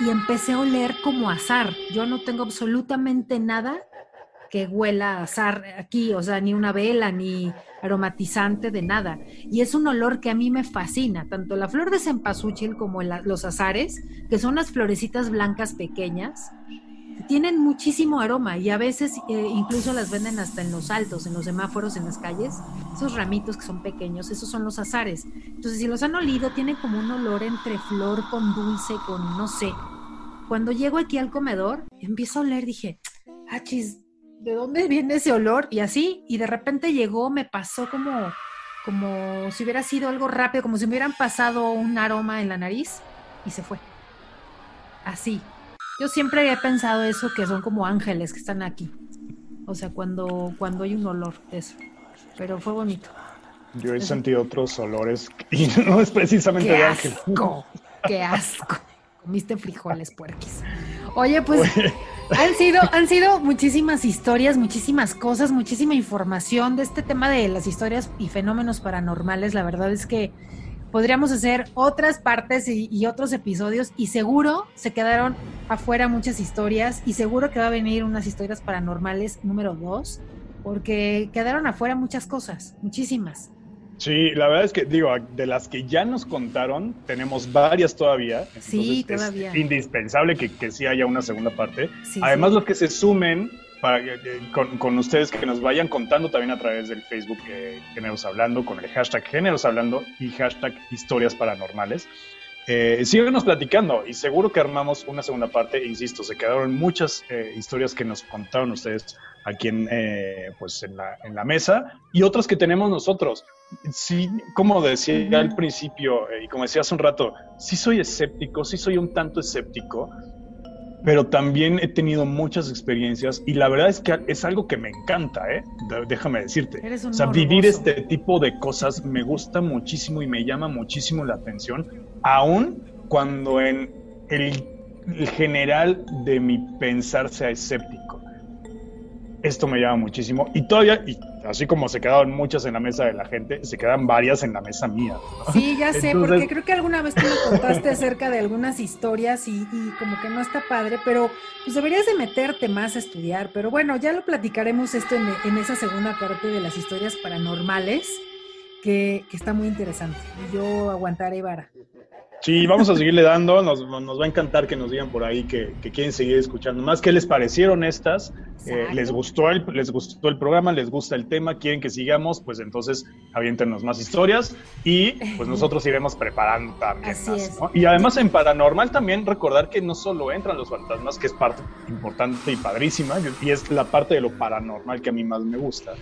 y empecé a oler como azar. Yo no tengo absolutamente nada que huela a azar aquí, o sea, ni una vela, ni aromatizante de nada. Y es un olor que a mí me fascina, tanto la flor de cempasúchil como los azares, que son las florecitas blancas pequeñas tienen muchísimo aroma y a veces eh, incluso las venden hasta en los altos, en los semáforos, en las calles. Esos ramitos que son pequeños, esos son los azares. Entonces, si los han olido, tienen como un olor entre flor con dulce, con no sé. Cuando llego aquí al comedor, empiezo a oler, dije, achis, ¿de dónde viene ese olor? Y así, y de repente llegó, me pasó como, como si hubiera sido algo rápido, como si me hubieran pasado un aroma en la nariz y se fue. Así, yo siempre he pensado eso, que son como ángeles que están aquí. O sea, cuando, cuando hay un olor, eso. Pero fue bonito. Yo he sentido otros olores y no es precisamente ¡Qué de asco! ¡Qué asco! Comiste frijoles puerquis. Oye, pues han sido, han sido muchísimas historias, muchísimas cosas, muchísima información de este tema de las historias y fenómenos paranormales. La verdad es que podríamos hacer otras partes y, otros episodios y seguro se quedaron afuera muchas historias y seguro que va a venir unas historias paranormales número dos porque quedaron afuera muchas cosas, muchísimas. Sí, la verdad es que digo, de las que ya nos contaron, tenemos varias todavía. Sí, todavía. Es indispensable que, que sí haya una segunda parte. Además, los que se sumen para, con, ustedes que nos vayan contando también a través del Facebook eh, Géneros Hablando, con el hashtag Géneros Hablando y hashtag Historias Paranormales. Eh, síguenos platicando y seguro que armamos una segunda parte. Insisto, se quedaron muchas eh, historias que nos contaron ustedes aquí en, eh, pues en, la, en la mesa y otras que tenemos nosotros. Sí, como decía al principio y como decía hace un rato, sí soy escéptico, sí soy un tanto escéptico, pero también he tenido muchas experiencias y la verdad es que es algo que me encanta, ¿eh? Déjame decirte. o sea, vivir este tipo de cosas me gusta muchísimo y me llama muchísimo la atención, aun cuando en el, el general de mi pensar sea escéptico. Esto me llama muchísimo y todavía, y así como se quedaron muchas en la mesa de la gente, se quedan varias en la mesa mía. Sí, ya sé, porque creo que alguna vez tú me contaste acerca de algunas historias y, como que no está padre, pero pues deberías de meterte más a estudiar. Pero bueno, ya lo platicaremos esto en, esa segunda parte de las historias paranormales, que, que está muy interesante. Yo aguantaré vara. Sí, vamos a seguirle dando. Nos, va a encantar que nos digan por ahí que, quieren seguir escuchando más. ¿Qué les parecieron estas? Eh, ¿les, gustó el, ¿Les gustó el programa? ¿Les gusta el tema? ¿Quieren que sigamos? Pues entonces aviéntenos más historias y pues nosotros iremos preparando también más. Y además en Paranormal también recordar que no solo entran los fantasmas, que es parte importante y padrísima, y es la parte de lo paranormal que a mí más me gusta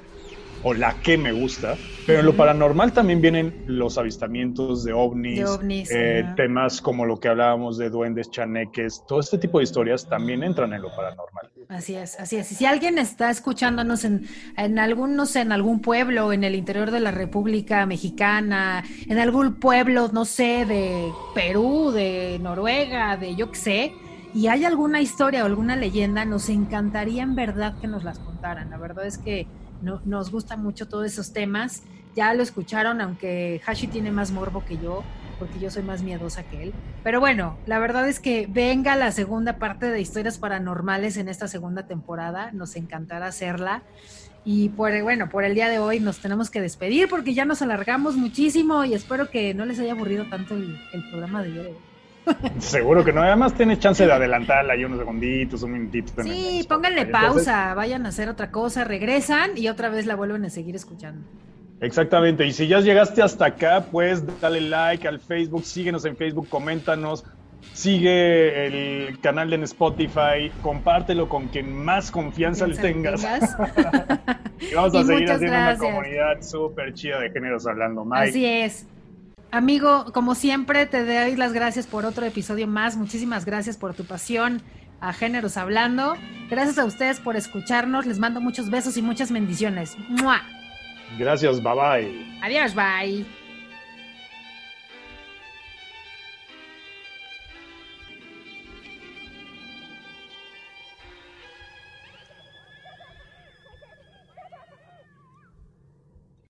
o la que me gusta, pero en lo paranormal también vienen los avistamientos de ovnis, eh, temas como lo que hablábamos de duendes, chaneques, todo este tipo de historias también entran en lo paranormal. Así es, así es. Y si alguien está escuchándonos en, en algún, no sé, en algún pueblo en el interior de la República Mexicana, en algún pueblo, no sé, de Perú, de Noruega, de yo qué sé, y hay alguna historia o alguna leyenda, nos encantaría en verdad que nos las contaran. La verdad es que no, nos gustan mucho todos esos temas. Ya lo escucharon, aunque Hashi tiene más morbo que yo, porque yo soy más miedosa que él. Pero bueno, la verdad es que venga la segunda parte de historias paranormales en esta segunda temporada. Nos encantará hacerla. Y por, bueno, por el día de hoy nos tenemos que despedir porque ya nos alargamos muchísimo y espero que no les haya aburrido tanto el, programa de hoy. Seguro que no. Además, tienes chance de adelantarla ahí unos segunditos, un minutito. Sí, pónganle pausa, vayan a hacer otra cosa, regresan y otra vez la vuelven a seguir escuchando. Exactamente. Y si ya llegaste hasta acá, pues dale like al Facebook, síguenos en Facebook, coméntanos, sigue el canal en Spotify, compártelo con quien más confianza le tengas. y vamos a seguir haciendo una comunidad súper chida de géneros hablando. Mike. Así es. Amigo, como siempre, te doy las gracias por otro episodio más. Muchísimas gracias por tu pasión a Géneros Hablando. Gracias a ustedes por escucharnos. Les mando muchos besos y muchas bendiciones. Gracias, bye bye. Adiós, bye.